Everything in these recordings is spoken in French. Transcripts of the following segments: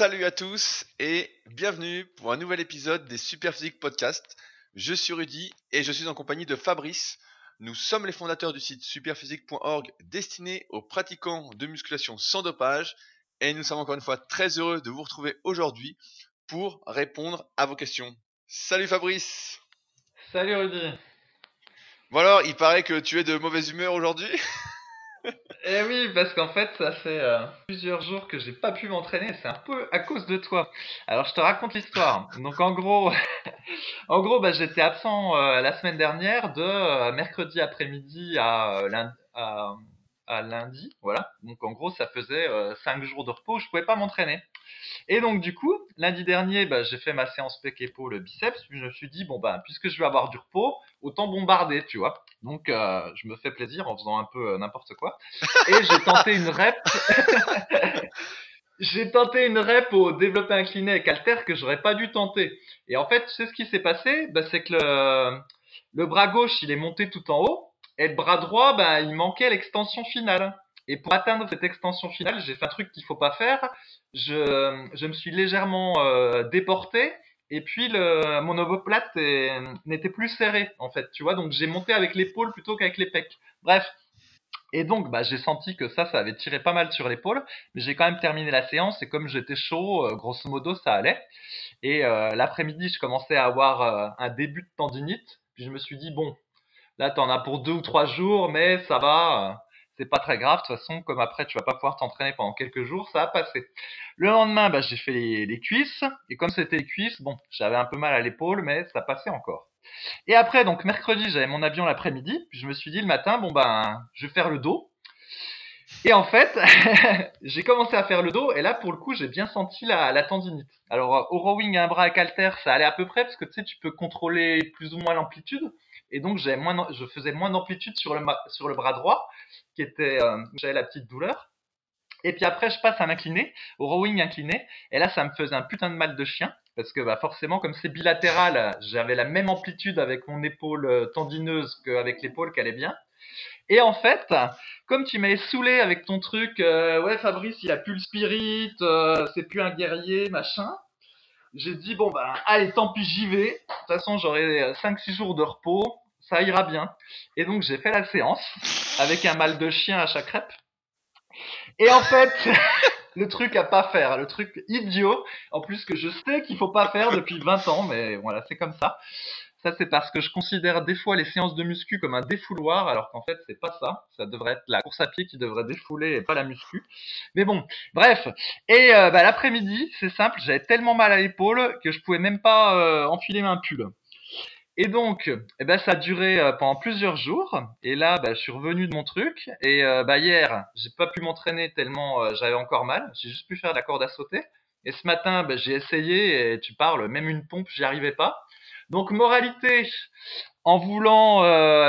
Salut à tous et bienvenue pour un nouvel épisode des Superphysique Podcast. Je suis Rudy et je suis en compagnie de Fabrice. Nous sommes les fondateurs du site superphysique.org destiné aux pratiquants de musculation sans dopage et nous sommes encore une fois très heureux de vous retrouver aujourd'hui pour répondre à vos questions. Salut Fabrice Salut Rudy Bon alors, il paraît que tu es de mauvaise humeur aujourd'hui Eh oui, parce qu'en fait, ça fait euh, plusieurs jours que j'ai pas pu m'entraîner. C'est un peu à cause de toi. Alors, je te raconte l'histoire. Donc, en gros, en gros, bah, j'étais absent euh, la semaine dernière de euh, mercredi après-midi à, lundi, à, à, lundi. Voilà. Donc, en gros, ça faisait cinq jours de repos. Je pouvais pas m'entraîner. Et donc, du coup, lundi dernier, bah, j'ai fait ma séance pec épaule biceps. Je me suis dit, bon, bah, puisque je vais avoir du repos, autant bombarder, tu vois. Donc, euh, je me fais plaisir en faisant un peu euh, n'importe quoi. Et j'ai tenté une rep. j'ai tenté une rep au développé incliné avec halter que j'aurais pas dû tenter. Et en fait, tu sais ce qui s'est passé? Bah, C'est que le bras gauche, il est monté tout en haut. Et le bras droit, bah, il manquait l'extension finale. Et pour atteindre cette extension finale, j'ai fait un truc qu'il faut pas faire. Je, je me suis légèrement euh, déporté et puis mon omoplate n'était plus serré en fait, tu vois. Donc j'ai monté avec l'épaule plutôt qu'avec les pecs. Bref. Et donc bah, j'ai senti que ça, ça avait tiré pas mal sur l'épaule, mais j'ai quand même terminé la séance et comme j'étais chaud, euh, grosso modo, ça allait. Et euh, l'après-midi, je commençais à avoir euh, un début de tendinite. Puis je me suis dit bon, là t'en as pour deux ou trois jours, mais ça va c'est pas très grave. De toute façon, comme après tu vas pas pouvoir t'entraîner pendant quelques jours, ça a passé. Le lendemain, bah, j'ai fait les, cuisses et comme c'était les cuisses, bon, j'avais un peu mal à l'épaule, mais ça passait encore. Et après, donc mercredi, j'avais mon avion l'après-midi, puis je me suis dit le matin, bon ben, je vais faire le dos. Et en fait, j'ai commencé à faire le dos, et là, pour le coup, j'ai bien senti la, tendinite. Alors, au rowing, un bras à halter, ça allait à peu près, parce que tu sais, tu peux contrôler plus ou moins l'amplitude. Et donc, moins, je faisais moins d'amplitude sur le, sur le bras droit, qui était, euh, j'avais la petite douleur. Et puis après, je passe à l'incliné, au rowing incliné. Et là, ça me faisait un putain de mal de chien. Parce que bah, forcément, comme c'est bilatéral, j'avais la même amplitude avec mon épaule euh, tendineuse qu'avec l'épaule qui allait bien. Et en fait, comme tu m'avais saoulé avec ton truc, euh, ouais Fabrice, il a plus le spirit, c'est plus un guerrier, machin. J'ai dit bon bah allez, tant pis, j'y vais. De toute façon, j'aurai 5-6 jours de repos ça ira bien. Et donc j'ai fait la séance avec un mal de chien à chaque rep. Et en fait, le truc à pas faire, le truc idiot, en plus que je sais qu'il faut pas faire depuis 20 ans, mais voilà, c'est comme ça. Ça, c'est parce que je considère des fois les séances de muscu comme un défouloir, alors qu'en fait, c'est pas ça. Ça devrait être la course à pied qui devrait défouler et pas la muscu. Mais bon, bref. Et euh, bah, l'après-midi, c'est simple, j'avais tellement mal à l'épaule que je pouvais même pas euh, enfiler un pull. Et donc, eh ben, ça a duré euh, pendant plusieurs jours. Et là, bah, je suis revenu de mon truc. Et euh, bah, hier, j'ai pas pu m'entraîner tellement euh, j'avais encore mal. J'ai juste pu faire la corde à sauter. Et ce matin, bah, j'ai essayé. Et tu parles, même une pompe, j'y arrivais pas. Donc, moralité, en voulant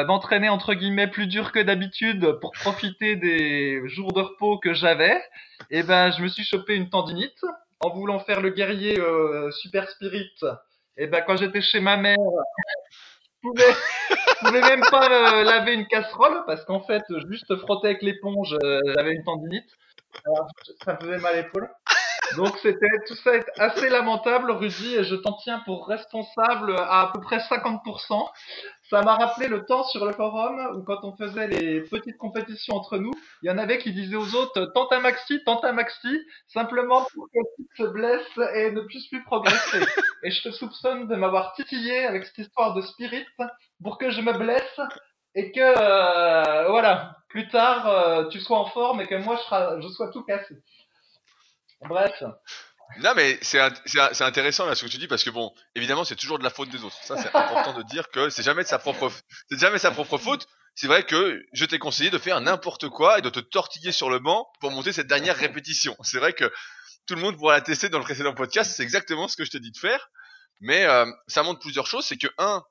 m'entraîner entre guillemets plus dur que d'habitude pour profiter des jours de repos que j'avais, eh ben, je me suis chopé une tendinite. En voulant faire le guerrier super spirit, et ben quand j'étais chez ma mère, je pouvais, pouvais même pas euh, laver une casserole parce qu'en fait, juste frotter avec l'éponge, euh, j'avais une tendinite. Alors, ça me faisait mal à l'épaule. Donc c'était tout ça est assez lamentable, Rudy, et je t'en tiens pour responsable à à peu près 50%. Ça m'a rappelé le temps sur le forum où quand on faisait les petites compétitions entre nous, il y en avait qui disaient aux autres tente un maxi, tente un maxi, simplement pour que se blesse et ne puisse plus progresser. et je te soupçonne de m'avoir titillé avec cette histoire de spirit pour que je me blesse et que euh, voilà, plus tard euh, tu sois en forme et que moi je, je sois tout cassé. Bref. Non, mais c'est intéressant ce que tu dis parce que bon, évidemment, c'est toujours de la faute des autres. Ça, c'est important de dire que c'est jamais sa propre, jamais sa propre faute. C'est vrai que je t'ai conseillé de faire n'importe quoi et de te tortiller sur le banc pour monter cette dernière répétition. C'est vrai que tout le monde pourra la tester dans le précédent podcast. C'est exactement ce que je te dis de faire. Mais euh, ça montre plusieurs choses. C'est que un,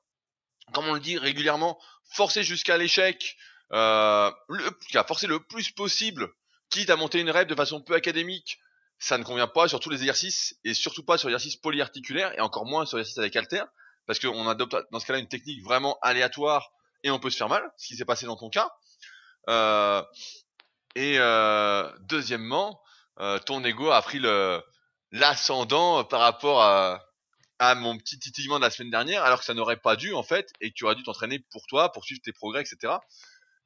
comme on le dit régulièrement, forcer jusqu'à l'échec, euh, forcer le plus possible, quitte à monter une rep de façon peu académique ça ne convient pas sur tous les exercices et surtout pas sur l'exercice polyarticulaire et encore moins sur l'exercice avec halter parce qu'on adopte dans ce cas-là une technique vraiment aléatoire et on peut se faire mal, ce qui s'est passé dans ton cas. Euh, et euh, deuxièmement, euh, ton ego a pris le l'ascendant par rapport à, à mon petit titillement de la semaine dernière, alors que ça n'aurait pas dû en fait, et que tu aurais dû t'entraîner pour toi, pour suivre tes progrès, etc.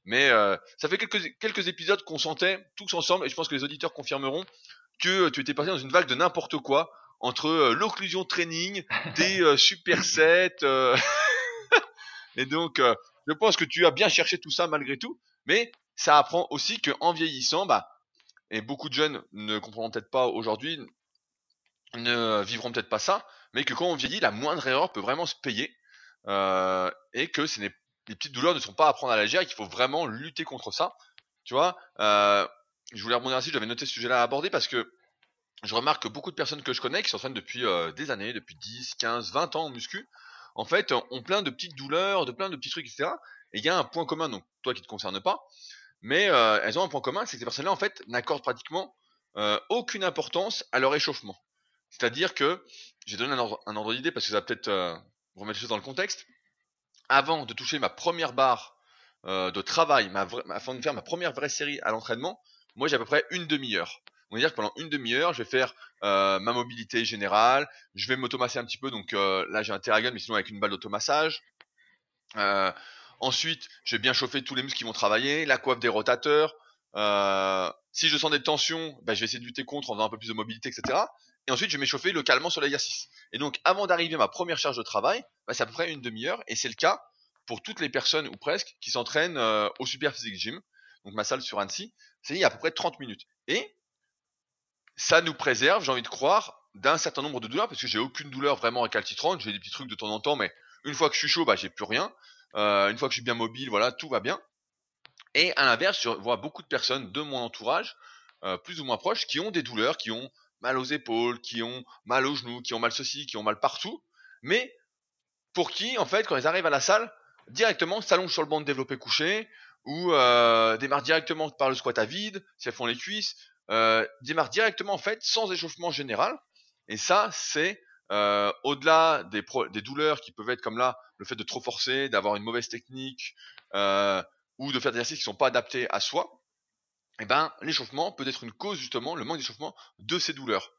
Mais euh, ça fait quelques, quelques épisodes qu'on sentait tous ensemble, et je pense que les auditeurs confirmeront que tu étais passé dans une vague de n'importe quoi, entre euh, l'occlusion training, des euh, supersets, euh, et donc je pense que tu as bien cherché tout ça malgré tout, mais ça apprend aussi qu'en vieillissant, bah, et beaucoup de jeunes ne comprendront peut-être pas aujourd'hui, ne vivront peut-être pas ça, mais que quand on vieillit, la moindre erreur peut vraiment se payer, euh, et que ce les petites douleurs ne sont pas à prendre à la légère et qu'il faut vraiment lutter contre ça. Tu vois, euh, je voulais rebondir ainsi, j'avais noté ce sujet-là à aborder parce que je remarque que beaucoup de personnes que je connais qui s'entraînent depuis euh, des années, depuis 10, 15, 20 ans en muscu, en fait, ont plein de petites douleurs, de plein de petits trucs, etc. Et il y a un point commun, donc toi qui te concerne pas, mais euh, elles ont un point commun, c'est que ces personnes-là, en fait, n'accordent pratiquement euh, aucune importance à leur échauffement. C'est-à-dire que, j'ai donné un ordre, un ordre d'idée parce que ça va peut-être euh, remettre les choses dans le contexte. Avant de toucher ma première barre euh, de travail, ma afin de faire ma première vraie série à l'entraînement, moi j'ai à peu près une demi-heure. On va dire que pendant une demi-heure, je vais faire euh, ma mobilité générale, je vais m'automasser un petit peu, donc euh, là j'ai un Terragon, mais sinon avec une balle d'automassage. Euh, ensuite, je vais bien chauffer tous les muscles qui vont travailler, la coiffe des rotateurs. Si je sens des tensions, bah, je vais essayer de lutter contre en faisant un peu plus de mobilité, etc. Et ensuite, je vais m'échauffer localement sur l'exercice. Et donc, avant d'arriver à ma première charge de travail, bah, c'est à peu près une demi-heure, et c'est le cas pour toutes les personnes, ou presque, qui s'entraînent au Super Physique Gym, donc ma salle sur Annecy, c'est il y a à peu près 30 minutes. Et ça nous préserve, j'ai envie de croire, d'un certain nombre de douleurs, parce que j'ai aucune douleur vraiment récalcitrante, j'ai des petits trucs de temps en temps, mais une fois que je suis chaud, bah j'ai plus rien. Euh, une fois que je suis bien mobile, voilà, tout va bien. Et à l'inverse, je vois beaucoup de personnes de mon entourage, euh, plus ou moins proches, qui ont des douleurs, qui ont mal aux épaules, qui ont mal aux genoux, qui ont mal ceci, qui ont mal partout, mais pour qui, en fait, quand ils arrivent à la salle, directement s'allongent sur le banc de développé couché, ou euh, démarrent directement par le squat à vide, si elles font les cuisses, euh, démarrent directement en fait sans échauffement général. Et ça, c'est euh, au-delà des, des, douleurs qui peuvent être comme là, le fait de trop forcer, d'avoir une mauvaise technique, euh, ou de faire des exercices qui sont pas adaptés à soi. Eh ben, l'échauffement peut être une cause justement, le manque d'échauffement de ces douleurs.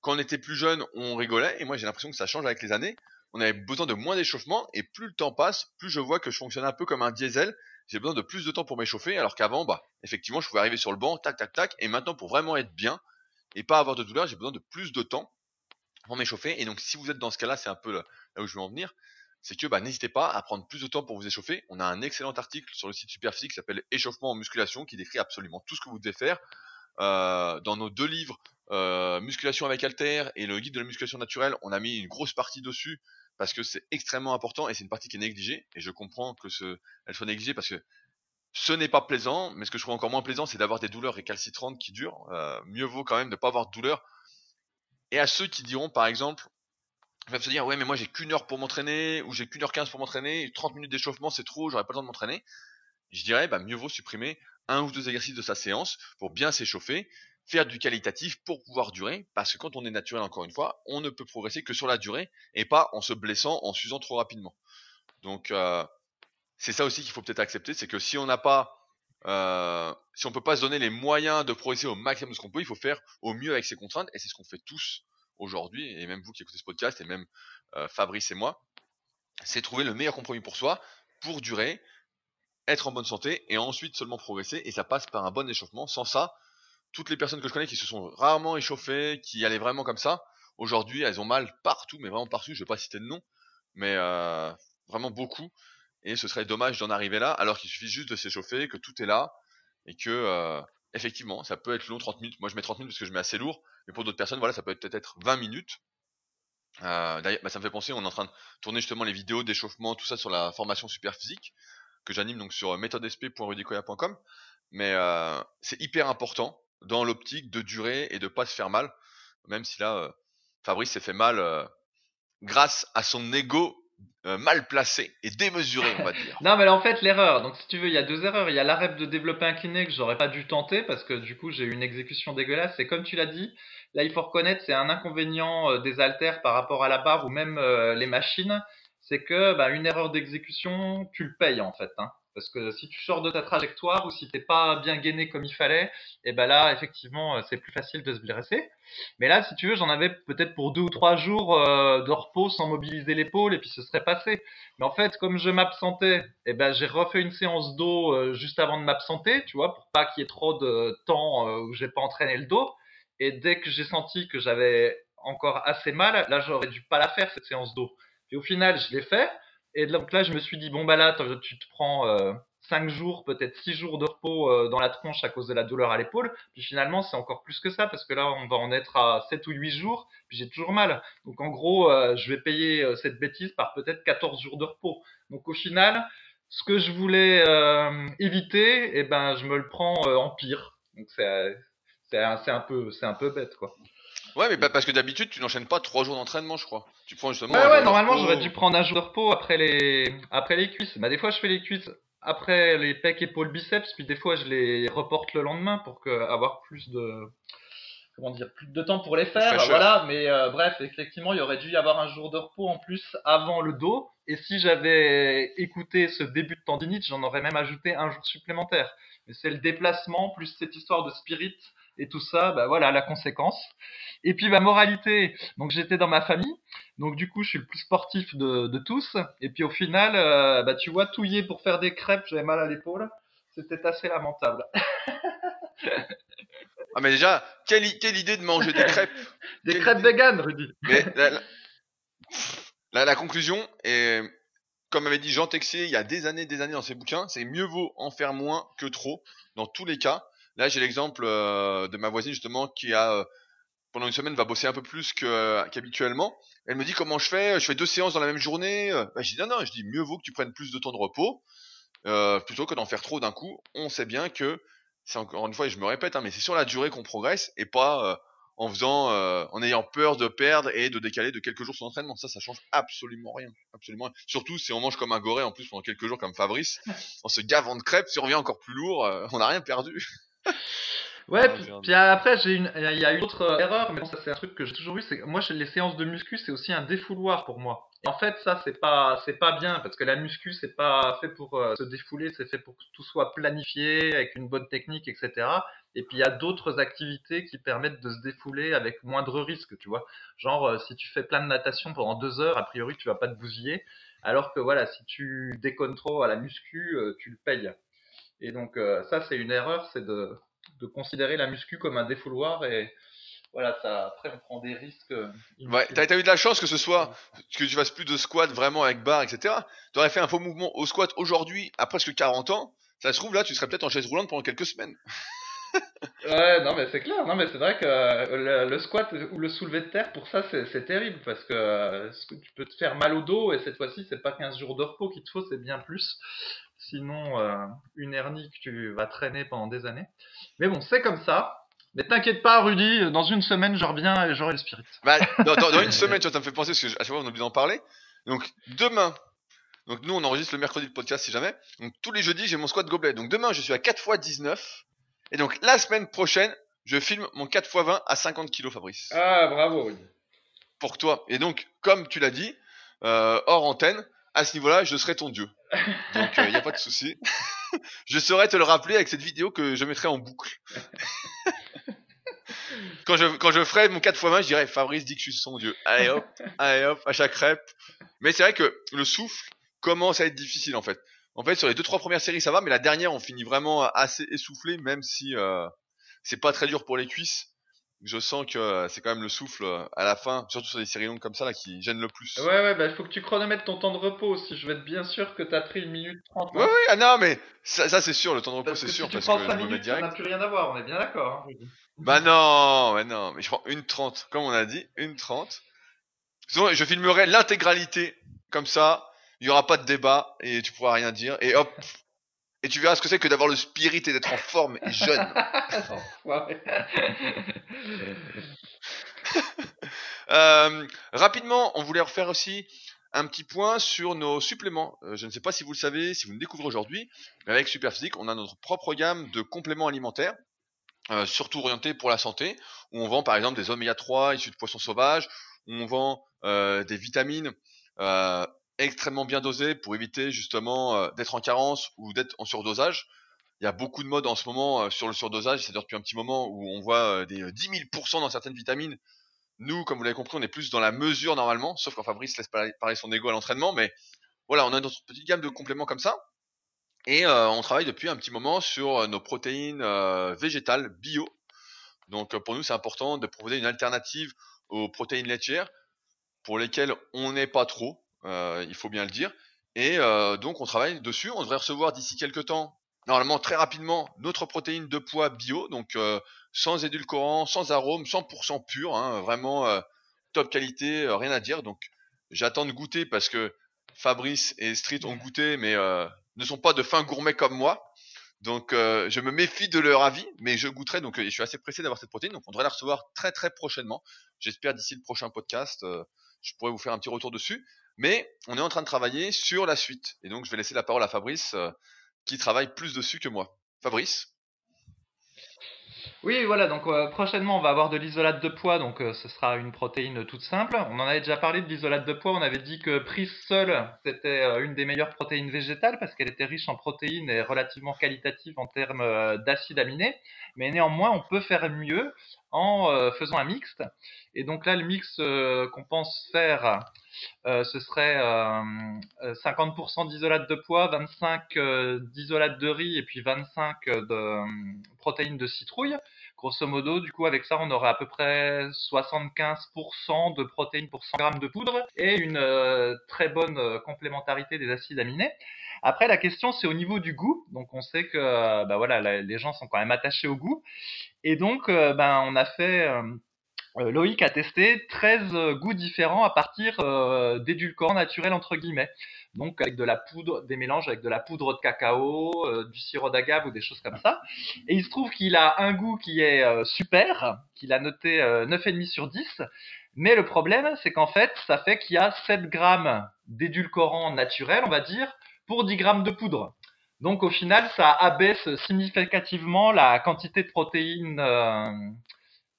Quand on était plus jeune, on rigolait, et moi j'ai l'impression que ça change avec les années. On avait besoin de moins d'échauffement, et plus le temps passe, plus je vois que je fonctionne un peu comme un diesel, j'ai besoin de plus de temps pour m'échauffer, alors qu'avant, bah, effectivement, je pouvais arriver sur le banc, tac, tac, tac, et maintenant, pour vraiment être bien et pas avoir de douleur, j'ai besoin de plus de temps pour m'échauffer. Et donc, si vous êtes dans ce cas-là, c'est un peu là où je veux en venir, c'est que bah, n'hésitez pas à prendre plus de temps pour vous échauffer. On a un excellent article sur le site Superphysique qui s'appelle Échauffement en musculation, qui décrit absolument tout ce que vous devez faire. Euh, dans nos deux livres, euh, Musculation avec Alter et le guide de la musculation naturelle, on a mis une grosse partie dessus parce que c'est extrêmement important et c'est une partie qui est négligée. Et je comprends que elle soit négligée parce que ce n'est pas plaisant, mais ce que je trouve encore moins plaisant, c'est d'avoir des douleurs récalcitrantes qui durent. Euh, mieux vaut quand même ne pas avoir de douleur. Et à ceux qui diront, par exemple, ils peuvent se dire, ouais, mais moi j'ai qu'une heure pour m'entraîner, ou j'ai qu'une heure quinze pour m'entraîner, 30 minutes d'échauffement c'est trop, j'aurais pas le temps de m'entraîner. Je dirais, bah, mieux vaut supprimer un ou deux exercices de sa séance pour bien s'échauffer faire du qualitatif pour pouvoir durer, parce que quand on est naturel, encore une fois, on ne peut progresser que sur la durée et pas en se blessant, en s'usant trop rapidement. Donc, euh, c'est ça aussi qu'il faut peut-être accepter, c'est que si on n'a pas, euh, si on peut pas se donner les moyens de progresser au maximum de ce qu'on peut, il faut faire au mieux avec ses contraintes, et c'est ce qu'on fait tous aujourd'hui, et même vous qui écoutez ce podcast, et même euh, Fabrice et moi, c'est trouver le meilleur compromis pour soi, pour durer, être en bonne santé, et ensuite seulement progresser, et ça passe par un bon échauffement. Sans ça, toutes les personnes que je connais qui se sont rarement échauffées, qui allaient vraiment comme ça, aujourd'hui elles ont mal partout, mais vraiment partout, je vais pas citer de nom, mais euh, vraiment beaucoup. Et ce serait dommage d'en arriver là, alors qu'il suffit juste de s'échauffer, que tout est là, et que euh, effectivement, ça peut être long 30 minutes. Moi je mets 30 minutes parce que je mets assez lourd, mais pour d'autres personnes, voilà, ça peut peut-être être 20 minutes. Euh, D'ailleurs, bah, ça me fait penser, on est en train de tourner justement les vidéos d'échauffement, tout ça sur la formation super physique que j'anime donc sur méthodesp.rudicoya.com. Mais c'est hyper important dans l'optique de durer et de pas se faire mal, même si là, euh, Fabrice s'est fait mal euh, grâce à son ego euh, mal placé et démesuré, on va dire. non, mais en fait, l'erreur, donc si tu veux, il y a deux erreurs. Il y a l'arrêt de développer incliné que j'aurais pas dû tenter parce que du coup, j'ai eu une exécution dégueulasse. Et comme tu l'as dit, là, il faut reconnaître, c'est un inconvénient des haltères par rapport à la barre ou même les machines. C'est que bah, une erreur d'exécution, tu le payes en fait. Hein Parce que si tu sors de ta trajectoire ou si t'es pas bien gainé comme il fallait, et ben là, effectivement, c'est plus facile de se blesser. Mais là, si tu veux, j'en avais peut-être pour deux ou trois jours euh, de repos sans mobiliser l'épaule et puis ce serait passé. Mais en fait, comme je m'absentais, et ben j'ai refait une séance d'eau euh, juste avant de m'absenter, tu vois, pour pas qu'il y ait trop de temps euh, où j'ai pas entraîné le dos. Et dès que j'ai senti que j'avais encore assez mal, là, j'aurais dû pas la faire cette séance d'eau. Puis au final, je l'ai fait. Et donc là, je me suis dit, bon, bah là, tu te prends euh, 5 jours, peut-être 6 jours de repos euh, dans la tronche à cause de la douleur à l'épaule. Puis finalement, c'est encore plus que ça, parce que là, on va en être à 7 ou 8 jours, puis j'ai toujours mal. Donc en gros, euh, je vais payer euh, cette bêtise par peut-être 14 jours de repos. Donc au final, ce que je voulais éviter, eh ben, je me le prends en pire. Donc c'est un, un peu bête, quoi. Ouais, mais parce que d'habitude, tu n'enchaînes pas trois jours d'entraînement, je crois. Tu prends justement. Ouais, ouais, normalement, j'aurais dû prendre un jour de repos après les, après les cuisses. Bah, des fois, je fais les cuisses après les pecs, épaules, biceps, puis des fois, je les reporte le lendemain pour que, avoir plus de, comment dire, plus de temps pour les faire. Voilà, mais euh, bref, effectivement, il y aurait dû y avoir un jour de repos en plus avant le dos. Et si j'avais écouté ce début de tendinite, j'en aurais même ajouté un jour supplémentaire. Mais c'est le déplacement plus cette histoire de spirit et tout ça, bah voilà la conséquence. Et puis ma moralité, donc j'étais dans ma famille, donc du coup je suis le plus sportif de, de tous. Et puis au final, euh, bah tu vois, touiller pour faire des crêpes, j'avais mal à l'épaule, c'était assez lamentable. ah mais déjà, quelle, quelle, idée de manger des crêpes Des crêpes vegan, Rudy. Mais la, la, conclusion est, comme avait dit Jean Texier il y a des années, des années dans ses bouquins, c'est mieux vaut en faire moins que trop dans tous les cas. Là, j'ai l'exemple euh, de ma voisine justement qui a euh, pendant une semaine va bosser un peu plus euh, qu'habituellement. Elle me dit comment je fais, je fais deux séances dans la même journée. Bah, je dis non non, je dis mieux vaut que tu prennes plus de temps de repos plutôt que d'en faire trop d'un coup. On sait bien que c'est encore une fois et je me répète, hein, mais c'est sur la durée qu'on progresse et pas en faisant, en ayant peur de perdre et de décaler de quelques jours son entraînement. Ça, ça change absolument rien, absolument. Surtout si on mange comme un goré en plus pendant quelques jours comme Fabrice, en se gavant de crêpes, si on revient encore plus lourd, on n'a rien perdu. Ouais, puis, après, j'ai une, il y a une autre euh, erreur, mais ça c'est un truc que j'ai toujours eu, c'est moi les séances de muscu c'est aussi un défouloir pour moi. Et en fait, ça c'est pas, c'est pas bien parce que la muscu c'est pas fait pour euh, se défouler, c'est fait pour que tout soit planifié avec une bonne technique, etc. Et puis il y a d'autres activités qui permettent de se défouler avec moindre risque, tu vois. Genre euh, si tu fais plein de natation pendant deux heures, a priori tu vas pas te bousiller, alors que voilà, si tu déconnes trop à la muscu, tu le payes. Et donc euh, ça, c'est une erreur, c'est de, de, considérer la muscu comme un défouloir et voilà, ça, après on prend des risques. Euh, ouais, t'as, as eu de la chance que ce soit que tu fasses plus de squat vraiment avec barre, etc. Tu aurais fait un faux mouvement au squat aujourd'hui à presque 40 ans. Ça se trouve là, tu serais peut-être en chaise roulante pendant quelques semaines. ouais, non mais c'est clair, non mais c'est vrai que euh, le, squat ou le soulevé de terre pour ça c'est, terrible parce que, tu peux te faire mal au dos et cette fois-ci c'est pas 15 jours de repos qu'il te faut, c'est bien plus. Sinon, euh, une hernie que tu vas traîner pendant des années. Mais bon, c'est comme ça. Mais t'inquiète pas, Rudy, dans une semaine, je reviens et j'aurai le spirit. Bah, dans, une semaine, tu vois, ça me fait penser, parce que à chaque fois, on oublie d'en parler. Donc, demain, donc nous, on enregistre le mercredi le podcast si jamais. Donc, tous les jeudis, j'ai mon squat gobelet. Donc, demain, je suis à 4 x 19. Et donc, la semaine prochaine, je filme mon 4 x 20 à 50 kg, Fabrice. Ah, bravo, Rudy. Pour toi. Et donc, comme tu l'as dit, euh, hors antenne, à ce niveau-là, je serai ton dieu. Donc, il euh, n'y a pas de souci. je saurais te le rappeler avec cette vidéo que je mettrai en boucle. quand, je, quand je ferai mon 4x20, je dirais Fabrice dit que je suis son dieu. Allez hop, allez hop, à chaque rep. Mais c'est vrai que le souffle commence à être difficile en fait. En fait, sur les deux trois premières séries, ça va, mais la dernière, on finit vraiment assez essoufflé, même si euh, c'est pas très dur pour les cuisses je sens que euh, c'est quand même le souffle euh, à la fin, surtout sur des séries longues comme ça là, qui gênent le plus. Ouais, ouais, bah il faut que tu chronomètres ton temps de repos aussi. Je vais être bien sûr que t'as pris une minute trente. Ouais, ouais, ah non, mais ça, ça c'est sûr, le temps de repos c'est sûr. Si parce tu prends 5 minutes, ça n'a plus rien à voir, on est bien d'accord. Hein, bah non, bah non, mais je prends une trente, comme on a dit, une trente. Sinon, je filmerai l'intégralité, comme ça, il y aura pas de débat et tu pourras rien dire. Et hop, et tu verras ce que c'est que d'avoir le spirit et d'être en forme et jeune. euh, rapidement, on voulait refaire aussi un petit point sur nos suppléments. Euh, je ne sais pas si vous le savez, si vous me découvrez aujourd'hui, mais avec Superphysique, on a notre propre gamme de compléments alimentaires, euh, surtout orientés pour la santé, où on vend par exemple des oméga 3 issus de poissons sauvages, où on vend des vitamines extrêmement bien dosé pour éviter justement euh, d'être en carence ou d'être en surdosage. Il y a beaucoup de modes en ce moment euh, sur le surdosage, c'est-à-dire depuis un petit moment où on voit des 10 000% dans certaines vitamines. Nous, comme vous l'avez compris, on est plus dans la mesure normalement, sauf quand Fabrice laisse parler son ego à l'entraînement, mais voilà, on a notre petite gamme de compléments comme ça. Et on travaille depuis un petit moment sur nos protéines végétales bio. Donc pour nous, c'est important de proposer une alternative aux protéines laitières pour lesquelles on n'est pas trop, euh, il faut bien le dire. Et euh, donc on travaille dessus. On devrait recevoir d'ici quelques temps, normalement très rapidement, notre protéine de poids bio, donc euh, sans édulcorant, sans arôme, 100% pur, hein, vraiment top qualité, rien à dire. Donc j'attends de goûter parce que Fabrice et Street ont goûté, mais ne sont pas de fins gourmets comme moi. Donc je me méfie de leur avis, mais je goûterai. Donc je suis assez pressé d'avoir cette protéine. Donc on devrait la recevoir très très prochainement. J'espère d'ici le prochain podcast, je pourrais vous faire un petit retour dessus. Mais on est en train de travailler sur la suite. Et donc, je vais laisser la parole à Fabrice, euh, qui travaille plus dessus que moi. Fabrice? Oui, voilà, donc euh, prochainement on va avoir de l'isolate de poids, donc euh, ce sera une protéine toute simple. On en avait déjà parlé de l'isolate de poids, on avait dit que prise seule, c'était une des meilleures protéines végétales parce qu'elle était riche en protéines et relativement qualitative en termes d'acides aminés. Mais néanmoins, on peut faire mieux en faisant un mixte. Et donc là, le mix qu'on pense faire euh, ce serait 50% euh, d'isolate de pois, 25 euh, d'isolate de riz et puis 25 de protéines de citrouille. Grosso modo, du coup, avec ça, on aurait à peu près 75% de protéines pour 100 grammes de poudre et une très bonne complémentarité des acides aminés. Après, la question, c'est au niveau du goût. Donc, on sait que bah voilà, les gens sont quand même attachés au goût. Et donc, ben, on a fait euh, Loïc a testé 13 euh, goûts différents à partir euh, d'édulcorants naturels entre guillemets. Donc avec de la poudre, des mélanges avec de la poudre de cacao, du sirop d'agave ou des choses comme ça. Et il se trouve qu'il a un goût qui est super, qu'il a noté 9,5 sur 10. Mais le problème, c'est qu'en fait, ça fait qu'il y a 7 grammes d'édulcorant naturel, on va dire, pour 10 grammes de poudre. Donc au final, ça abaisse significativement la quantité de protéines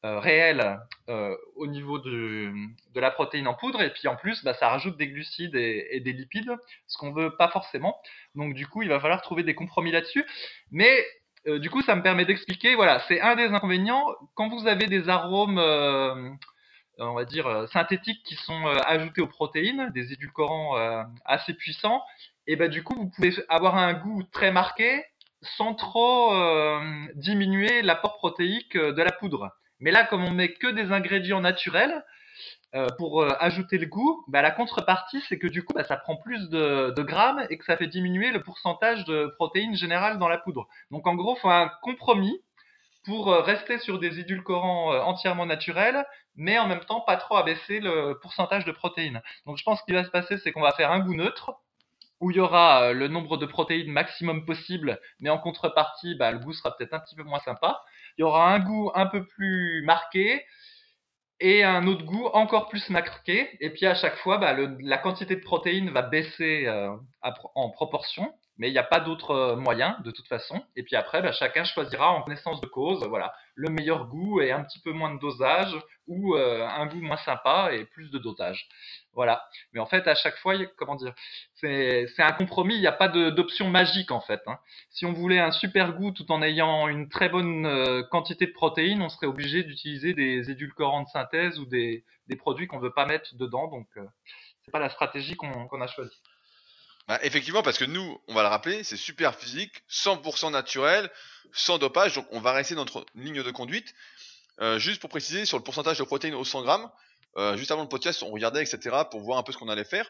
euh, réel euh, au niveau de, la protéine en poudre. Et puis en plus bah, ça rajoute des glucides et, des lipides ce qu'on veut pas forcément. Donc du coup il va falloir trouver des compromis là-dessus. Mais euh, du coup ça me permet d'expliquer voilà c'est un des inconvénients. Quand vous avez des arômes on va dire synthétiques qui sont ajoutés aux protéines des édulcorants assez puissants et bah du coup vous pouvez avoir un goût très marqué sans trop diminuer l'apport protéique de la poudre. Mais là, comme on met que des ingrédients naturels euh, pour euh, ajouter le goût, bah, la contrepartie, c'est que du coup, bah, ça prend plus de, grammes et que ça fait diminuer le pourcentage de protéines générales dans la poudre. Donc en gros, il faut un compromis pour euh, rester sur des édulcorants entièrement naturels, mais en même temps pas trop abaisser le pourcentage de protéines. Donc je pense qu'il va se passer, c'est qu'on va faire un goût neutre, où il y aura le nombre de protéines maximum possible, mais en contrepartie, bah, le goût sera peut-être un petit peu moins sympa il y aura un goût un peu plus marqué et un autre goût encore plus marqué. Et puis à chaque fois, bah, la quantité de protéines va baisser euh, en proportion mais il n'y a pas d'autre euh, moyen de toute façon. Et puis après, bah, chacun choisira en connaissance de cause, voilà, le meilleur goût et un petit peu moins de dosage ou euh, un goût moins sympa et plus de dosage. Voilà. Mais en fait, à chaque fois, comment dire, c'est un compromis. Il n'y a pas d'option magique en fait. Hein. Si on voulait un super goût tout en ayant une très bonne euh, quantité de protéines, on serait obligé d'utiliser des édulcorants de synthèse ou des, produits qu'on veut pas mettre dedans. Donc, euh, c'est pas la stratégie qu'on a choisie. Bah, effectivement, parce que nous, on va le rappeler, c'est super physique, 100% naturel, sans dopage, donc on va rester dans notre ligne de conduite. Euh, juste pour préciser sur le pourcentage de protéines au 100 grammes, juste avant le podcast, on regardait, etc., pour voir un peu ce qu'on allait faire.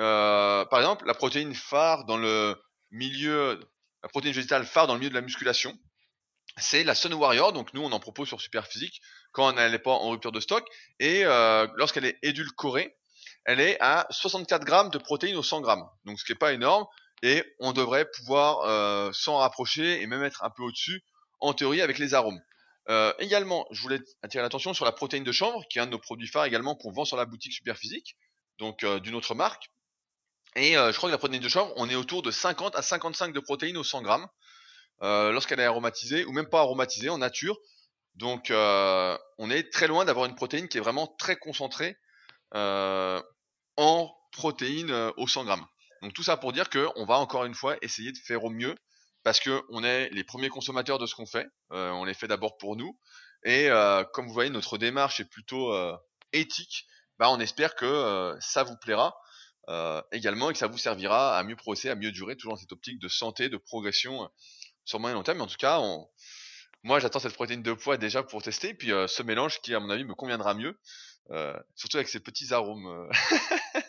Euh, par exemple, la protéine phare dans le milieu, la protéine végétale phare dans le milieu de la musculation, c'est la Sun Warrior. Donc nous, on en propose sur Super Physique quand elle n'est pas en rupture de stock et lorsqu'elle est édulcorée, elle est à 64 grammes de protéines au 100 grammes. Donc ce qui n'est pas énorme. Et on devrait pouvoir euh, s'en rapprocher et même être un peu au-dessus, en théorie, avec les arômes. Euh, également, je voulais attirer l'attention sur la protéine de chanvre, qui est un de nos produits phares également qu'on vend sur la boutique Superphysique, donc euh, d'une autre marque. Et je crois que la protéine de chanvre, on est autour de 50 à 55 de protéines au 100 grammes lorsqu'elle est aromatisée, ou même pas aromatisée en nature. Donc on est très loin d'avoir une protéine qui est vraiment très concentrée en protéines euh, au 100 grammes. Donc tout ça pour dire qu'on va encore une fois essayer de faire au mieux parce qu'on est les premiers consommateurs de ce qu'on fait. Euh, on les fait d'abord pour nous. Et euh, comme vous voyez, notre démarche est plutôt éthique. Bah, on espère que ça vous plaira également et que ça vous servira à mieux progresser, à mieux durer, toujours dans cette optique de santé, de progression sur moyen long terme. Mais en tout cas, on... moi j'attends cette protéine de poids déjà pour tester. Puis ce mélange qui, à mon avis, me conviendra mieux. surtout avec ces petits arômes.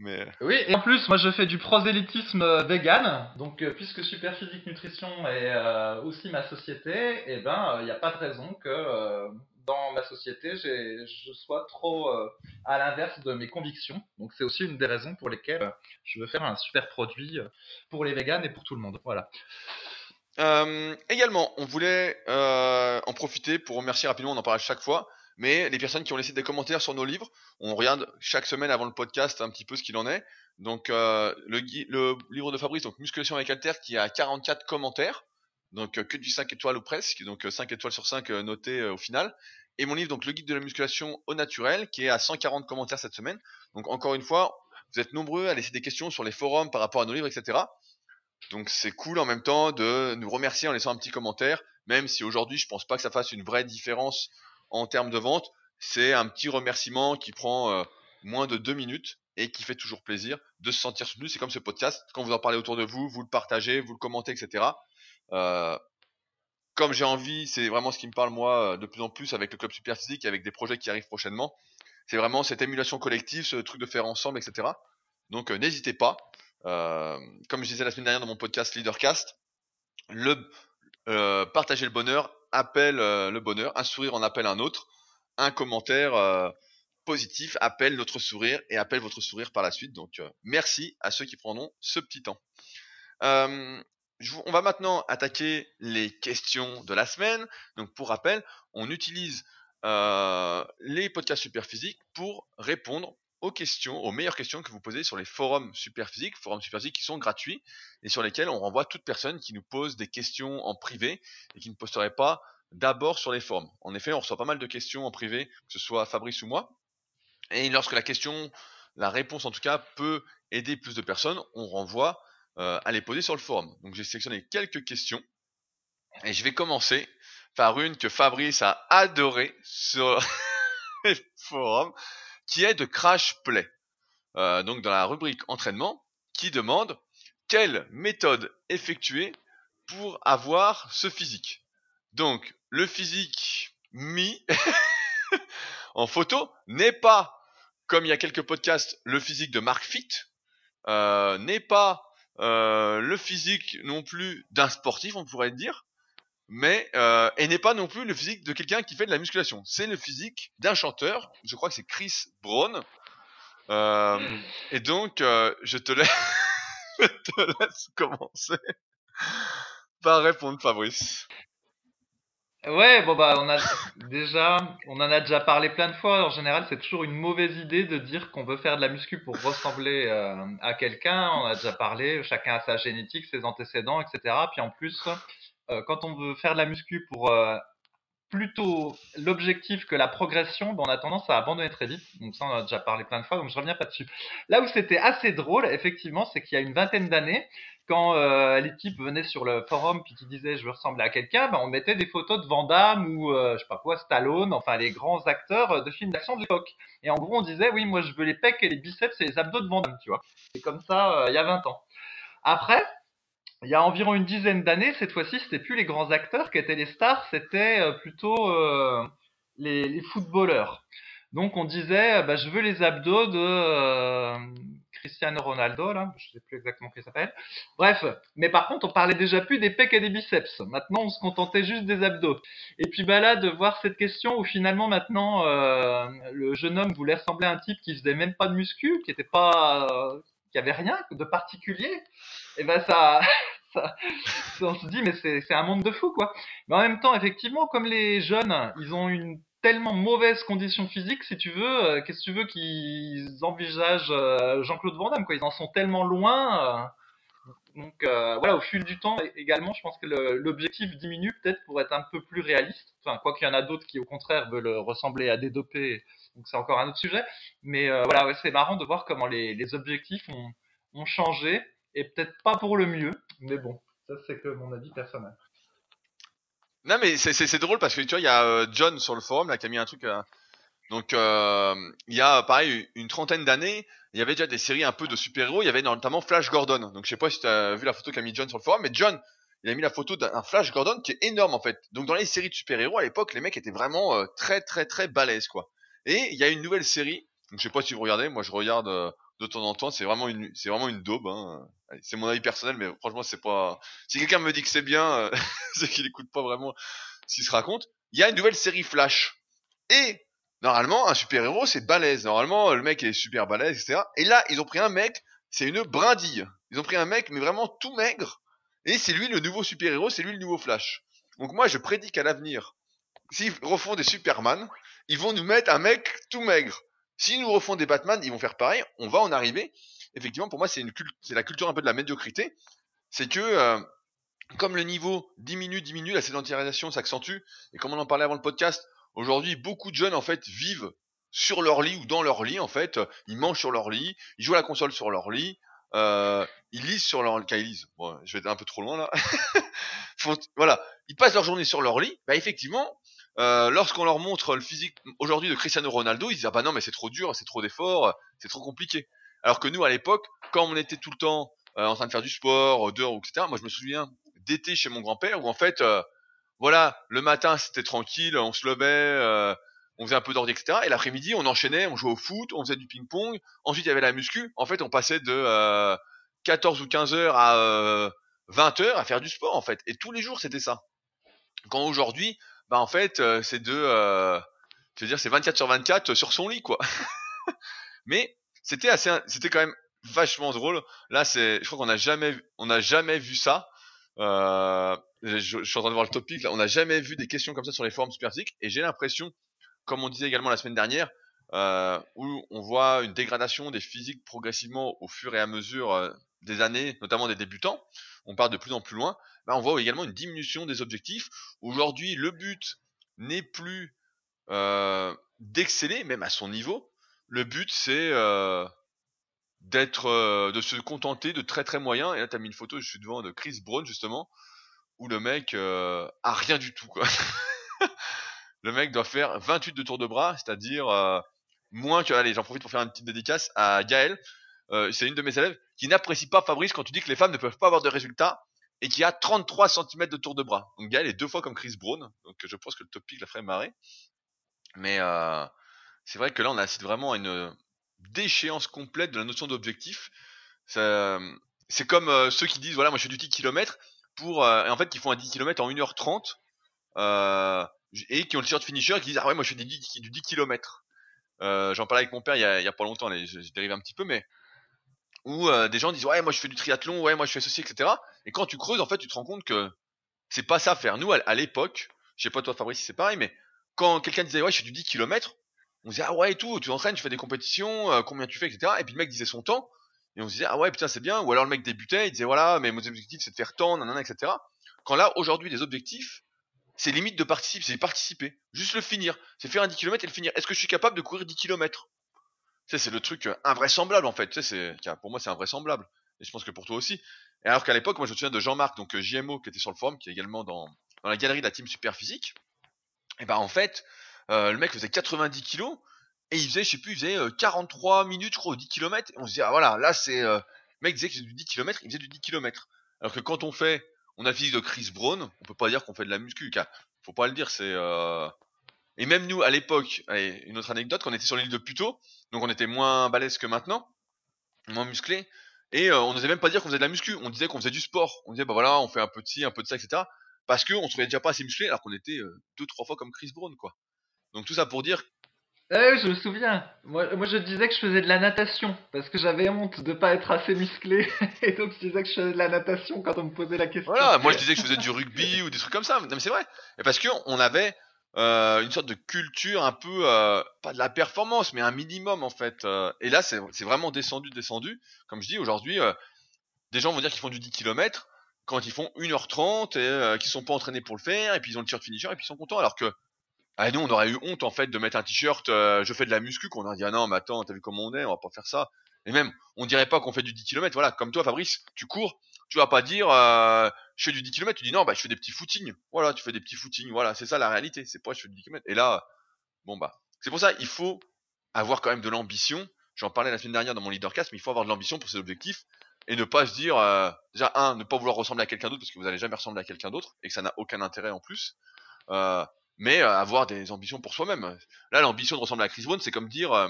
Mais... Oui, et en plus, moi je fais du prosélytisme euh, vegan, donc euh, puisque Superphysique Nutrition est euh, aussi ma société, et eh ben il n'y a pas de raison que dans ma société je sois trop à l'inverse de mes convictions. Donc c'est aussi une des raisons pour lesquelles je veux faire un super produit pour les vegans et pour tout le monde. Voilà. également, on voulait en profiter pour remercier rapidement, on en parle chaque fois, mais les personnes qui ont laissé des commentaires sur nos livres, on regarde chaque semaine avant le podcast un petit peu ce qu'il en est. Donc euh, le, livre de Fabrice, donc Musculation avec Alter, qui a 44 commentaires, donc euh, que du 5 étoiles ou presque, donc 5 euh, étoiles sur 5 notés au final. Et mon livre, donc le guide de la musculation au naturel, qui est à 140 commentaires cette semaine. Donc encore une fois, vous êtes nombreux à laisser des questions sur les forums par rapport à nos livres, etc. Donc c'est cool en même temps de nous remercier en laissant un petit commentaire, même si aujourd'hui je pense pas que ça fasse une vraie différence en termes de vente, c'est un petit remerciement qui prend euh, moins de deux minutes et qui fait toujours plaisir de se sentir soutenu. C'est comme ce podcast, quand vous en parlez autour de vous, vous le partagez, vous le commentez, etc. Euh, comme j'ai envie, c'est vraiment ce qui me parle moi de plus en plus avec le club super physique, avec des projets qui arrivent prochainement. C'est vraiment cette émulation collective, ce truc de faire ensemble, etc. Donc euh, n'hésitez pas. comme je disais la semaine dernière dans mon podcast Leadercast, le partager le bonheur appelle euh, le bonheur, un sourire en appelle un autre, un commentaire euh, positif appelle notre sourire et appelle votre sourire par la suite. Donc euh, merci à ceux qui prendront ce petit temps. on va maintenant attaquer les questions de la semaine. Donc pour rappel, on utilise les podcasts super physiques pour répondre aux questions, aux meilleures questions que vous posez sur les forums Superphysique, forums Superphysique qui sont gratuits et sur lesquels on renvoie toute personne qui nous pose des questions en privé et qui ne posterait pas d'abord sur les forums. En effet, on reçoit pas mal de questions en privé, que ce soit Fabrice ou moi. Et lorsque la question, la réponse en tout cas, peut aider plus de personnes, on renvoie euh, à les poser sur le forum. Donc j'ai sélectionné quelques questions et je vais commencer par une que Fabrice a adorée sur les forums qui est de Crash Play. Euh, donc dans la rubrique entraînement, qui demande quelle méthode effectuer pour avoir ce physique. Donc le physique mis en photo n'est pas, comme il y a quelques podcasts, le physique de Mark Fit, euh, n'est pas euh, le physique non plus d'un sportif, on pourrait dire, mais euh, et n'est pas non plus le physique de quelqu'un qui fait de la musculation. C'est le physique d'un chanteur. Je crois que c'est Chris Brown. Euh, et donc, euh, je te laisse, je te laisse commencer par répondre, Fabrice. Ouais, bon bah on a déjà, on en a déjà parlé plein de fois. En général, c'est toujours une mauvaise idée de dire qu'on veut faire de la muscu pour ressembler euh, à quelqu'un. On a déjà parlé, chacun a sa génétique, ses antécédents, etc. Puis en plus, quand on veut faire de la muscu pour euh, plutôt l'objectif que la progression, ben on a tendance à abandonner très vite. Donc ça, on a déjà parlé plein de fois, donc je reviens pas dessus. Là où c'était assez drôle, effectivement, c'est qu'il y a une vingtaine d'années, quand euh, l'équipe venait sur le forum puis qui disait je veux ressembler à quelqu'un, ben on mettait des photos de Van ou euh, je sais pas quoi, Stallone, enfin les grands acteurs de films d'action de l'époque. Et en gros, on disait oui, moi je veux les pecs et les biceps et les abdos de Van tu vois. C'est comme ça il y a 20 ans. Après, il y a environ une dizaine d'années, cette fois-ci, c'était plus les grands acteurs qui étaient les stars, c'était euh, plutôt euh, les, les, footballeurs. Donc on disait, bah, je veux les abdos de euh, Cristiano Ronaldo, là, je sais plus exactement qui s'appelle. Bref, mais par contre, on parlait déjà plus des pecs et des biceps. Maintenant, on se contentait juste des abdos. Et puis bah là, de voir cette question où finalement maintenant le jeune homme voulait ressembler à un type qui faisait même pas de muscu, qui était pas qu'il n'y avait rien de particulier, et ben ça, on se dit mais c'est un monde de fou quoi. Mais en même temps, effectivement, comme les jeunes, ils ont une tellement mauvaise condition physique, si tu veux, euh, qu'est-ce que tu veux qu'ils envisagent euh, Jean-Claude Van Damme quoi Ils en sont tellement loin. Euh, Donc voilà, au fil du temps également, je pense que l'objectif diminue peut-être pour être un peu plus réaliste. Enfin, quoi qu'il y en a d'autres qui au contraire veulent ressembler à des dopés, donc c'est encore un autre sujet. Mais euh, voilà, c'est marrant de voir comment les, objectifs ont, changé et peut-être pas pour le mieux, mais bon, ça c'est que mon avis personnel. Non mais c'est drôle parce que tu vois, il y a euh, John sur le forum là qui a mis un truc. Euh, donc il y a pareil une trentaine d'années, il y avait déjà des séries un peu de super-héros. Il y avait notamment Flash Gordon. Donc je sais pas si tu as vu la photo qu'a mis John sur le forum, mais John, il a mis la photo d'un Flash Gordon qui est énorme en fait. Donc dans les séries de super-héros à l'époque, les mecs étaient vraiment très très très balèzes quoi. Et il y a une nouvelle série. Donc je sais pas si vous regardez, moi je regarde de temps en temps. C'est vraiment une, c'est vraiment une daube. Hein. C'est mon avis personnel, mais franchement, c'est pas. Si quelqu'un me dit que c'est bien, euh, c'est qu'il écoute pas vraiment ce qu'il se raconte. Il y a une nouvelle série Flash. Et normalement, un super héros, c'est balèze. Normalement, le mec est super balèze, etc. Et là, ils ont pris un mec, c'est une brindille. Ils ont pris un mec, mais vraiment tout maigre. Et c'est lui le nouveau super héros, c'est lui le nouveau Flash. Donc moi, je prédis qu'à l'avenir, s'ils refont des Superman, ils vont nous mettre un mec tout maigre. S'ils nous refont des Batman, ils vont faire pareil. On va en arriver. Effectivement, pour moi, c'est la culture un peu de la médiocrité. C'est que euh, comme le niveau diminue, diminue, la sédentarisation s'accentue. Et comme on en parlait avant le podcast, aujourd'hui, beaucoup de jeunes en fait vivent sur leur lit ou dans leur lit en fait. Ils mangent sur leur lit, ils jouent à la console sur leur lit, euh, ils lisent sur leur lit. Ils lisent. Bon, je vais être un peu trop loin là. voilà, ils passent leur journée sur leur lit. Bah effectivement, euh, lorsqu'on leur montre le physique aujourd'hui de Cristiano Ronaldo, ils disent ah bah non mais c'est trop dur, c'est trop d'efforts, c'est trop compliqué. Alors que nous à l'époque, quand on était tout le temps euh, en train de faire du sport, dehors, etc. Moi je me souviens d'été chez mon grand-père où en fait, euh, voilà, le matin c'était tranquille, on se levait, on faisait un peu d'ordi, etc. Et l'après-midi on enchaînait, on jouait au foot, on faisait du ping-pong. Ensuite il y avait la muscu. En fait on passait de 14 ou 15 heures à 20 heures à faire du sport en fait. Et tous les jours c'était ça. Quand aujourd'hui bah en fait euh, c'est de euh, je veux dire c'est 24 sur 24 sur son lit quoi. Mais c'était assez c'était quand même vachement drôle. Là c'est je crois qu'on n'a jamais on n'a jamais vu ça. Euh, je, suis en train de voir le topic là, on n'a jamais vu des questions comme ça sur les forums superphysiques et j'ai l'impression comme on disait également la semaine dernière euh, où on voit une dégradation des physiques progressivement au fur et à mesure euh, des années, notamment des débutants, on part de plus en plus loin, bah on voit également une diminution des objectifs. Aujourd'hui, le but n'est plus euh, d'exceller, même à son niveau. Le but, c'est euh, euh, de se contenter de très très moyens. Et là, t'as mis une photo, je suis devant de Chris Brown justement, où le mec a rien du tout, le mec doit faire 28 de tour de bras, c'est-à-dire moins que, allez, j'en profite pour faire une petite dédicace à Gaël. C'est une de mes élèves qui n'apprécie pas Fabrice quand tu dis que les femmes ne peuvent pas avoir de résultats et qui a 33 cm de tour de bras. Donc Gaël est deux fois comme Chris Brown, donc je pense que le topic la ferait marrer. Mais euh, c'est vrai que là on assiste vraiment à une déchéance complète de la notion d'objectif. C'est comme euh, ceux qui disent voilà moi je fais du 10 km pour euh, en fait qui font un 10 km en 1h30 euh, et qui ont le t-shirt finisher et qui disent ah ouais moi je fais du 10, du 10 km. J'en parlais avec mon père il y a, a pas longtemps, je dérive un petit peu mais où euh, des gens disent ouais moi je fais du triathlon, ouais moi je fais ceci, etc. Et quand tu creuses en fait tu te rends compte que c'est pas ça faire. Nous à, l'époque, je sais pas toi Fabrice c'est pareil, mais quand quelqu'un disait ouais je fais du 10 km, on disait ah ouais et tout, tu entraînes, tu fais des compétitions, euh, combien tu fais, etc. Et puis le mec disait son temps, et on se disait ah ouais putain c'est bien, ou alors le mec débutait, il disait voilà mais mon objectif c'est de faire tant, nanana, etc. Quand là aujourd'hui les objectifs, c'est limite de participer, c'est participer, juste le finir, c'est faire un 10 km et le finir. Est-ce que je suis capable de courir 10 km sais, c'est le truc euh, invraisemblable en fait. Tu sais, c'est, pour moi, c'est invraisemblable. Et je pense que pour toi aussi. Et alors qu'à l'époque, moi, je me souviens de Jean-Marc, donc euh, JMO, qui était sur le forum, qui est également dans, dans la galerie de la team Super Physique. Et ben en fait, euh, le mec faisait 90 kilos et il faisait, je sais plus, il faisait 43 minutes, je crois, au 10 km. Et on se dit, ah voilà, là, c'est. le mec disait que c'était du 10 km, il faisait du 10 km. Alors que quand on fait, on a physique de Chris Brown, on peut pas dire qu'on fait de la muscu, car faut pas le dire, c'est. Et même nous, à l'époque, une autre anecdote, quand on était sur l'île de Puto, donc on était moins balèze que maintenant, moins musclé, et euh, on n'osait même pas dire qu'on faisait de la muscu, on disait qu'on faisait du sport. On disait, bah voilà, on fait un peu de ci, un peu de ça, etc. Parce qu'on se trouvait déjà pas assez musclé, alors qu'on était euh, deux, trois fois comme Chris Brown, quoi. Donc tout ça pour dire eh, je me souviens. Moi, moi, je disais que je faisais de la natation parce que j'avais honte de pas être assez musclé et donc je disais que je faisais de la natation quand on me posait la question. Voilà, moi je disais que je faisais du rugby ou des trucs comme ça. Non, mais c'est vrai. Et parce que on avait euh, une sorte de culture un peu euh, pas de la performance mais un minimum en fait euh, et là c'est vraiment descendu descendu. Comme je dis aujourd'hui des gens vont dire qu'ils font du 10 km quand ils font 1h30 et qu'ils sont pas entraînés pour le faire et puis ils ont le t-shirt finisher et puis ils sont contents. Alors que ah, nous on aurait eu honte en fait de mettre un t-shirt je fais de la muscu qu'on aurait dit ah non mais attends t'as vu comment on est on va pas faire ça. Et même on dirait pas qu'on fait du 10 km voilà comme toi Fabrice tu cours tu vas pas dire euh, je fais du 10 km tu dis non bah je fais des petits footings. Voilà tu fais des petits footings voilà c'est ça la réalité c'est pas je fais du 10 km et là bon bah c'est pour ça il faut avoir quand même de l'ambition. J'en parlais la semaine dernière dans mon leadercast mais il faut avoir de l'ambition pour ses objectifs et ne pas se dire euh, déjà un ne pas vouloir ressembler à quelqu'un d'autre parce que vous allez jamais ressembler à quelqu'un d'autre et que ça n'a aucun intérêt en plus. Euh, mais euh, avoir des ambitions pour soi-même. Là l'ambition de ressembler à Chris Brown c'est comme dire euh,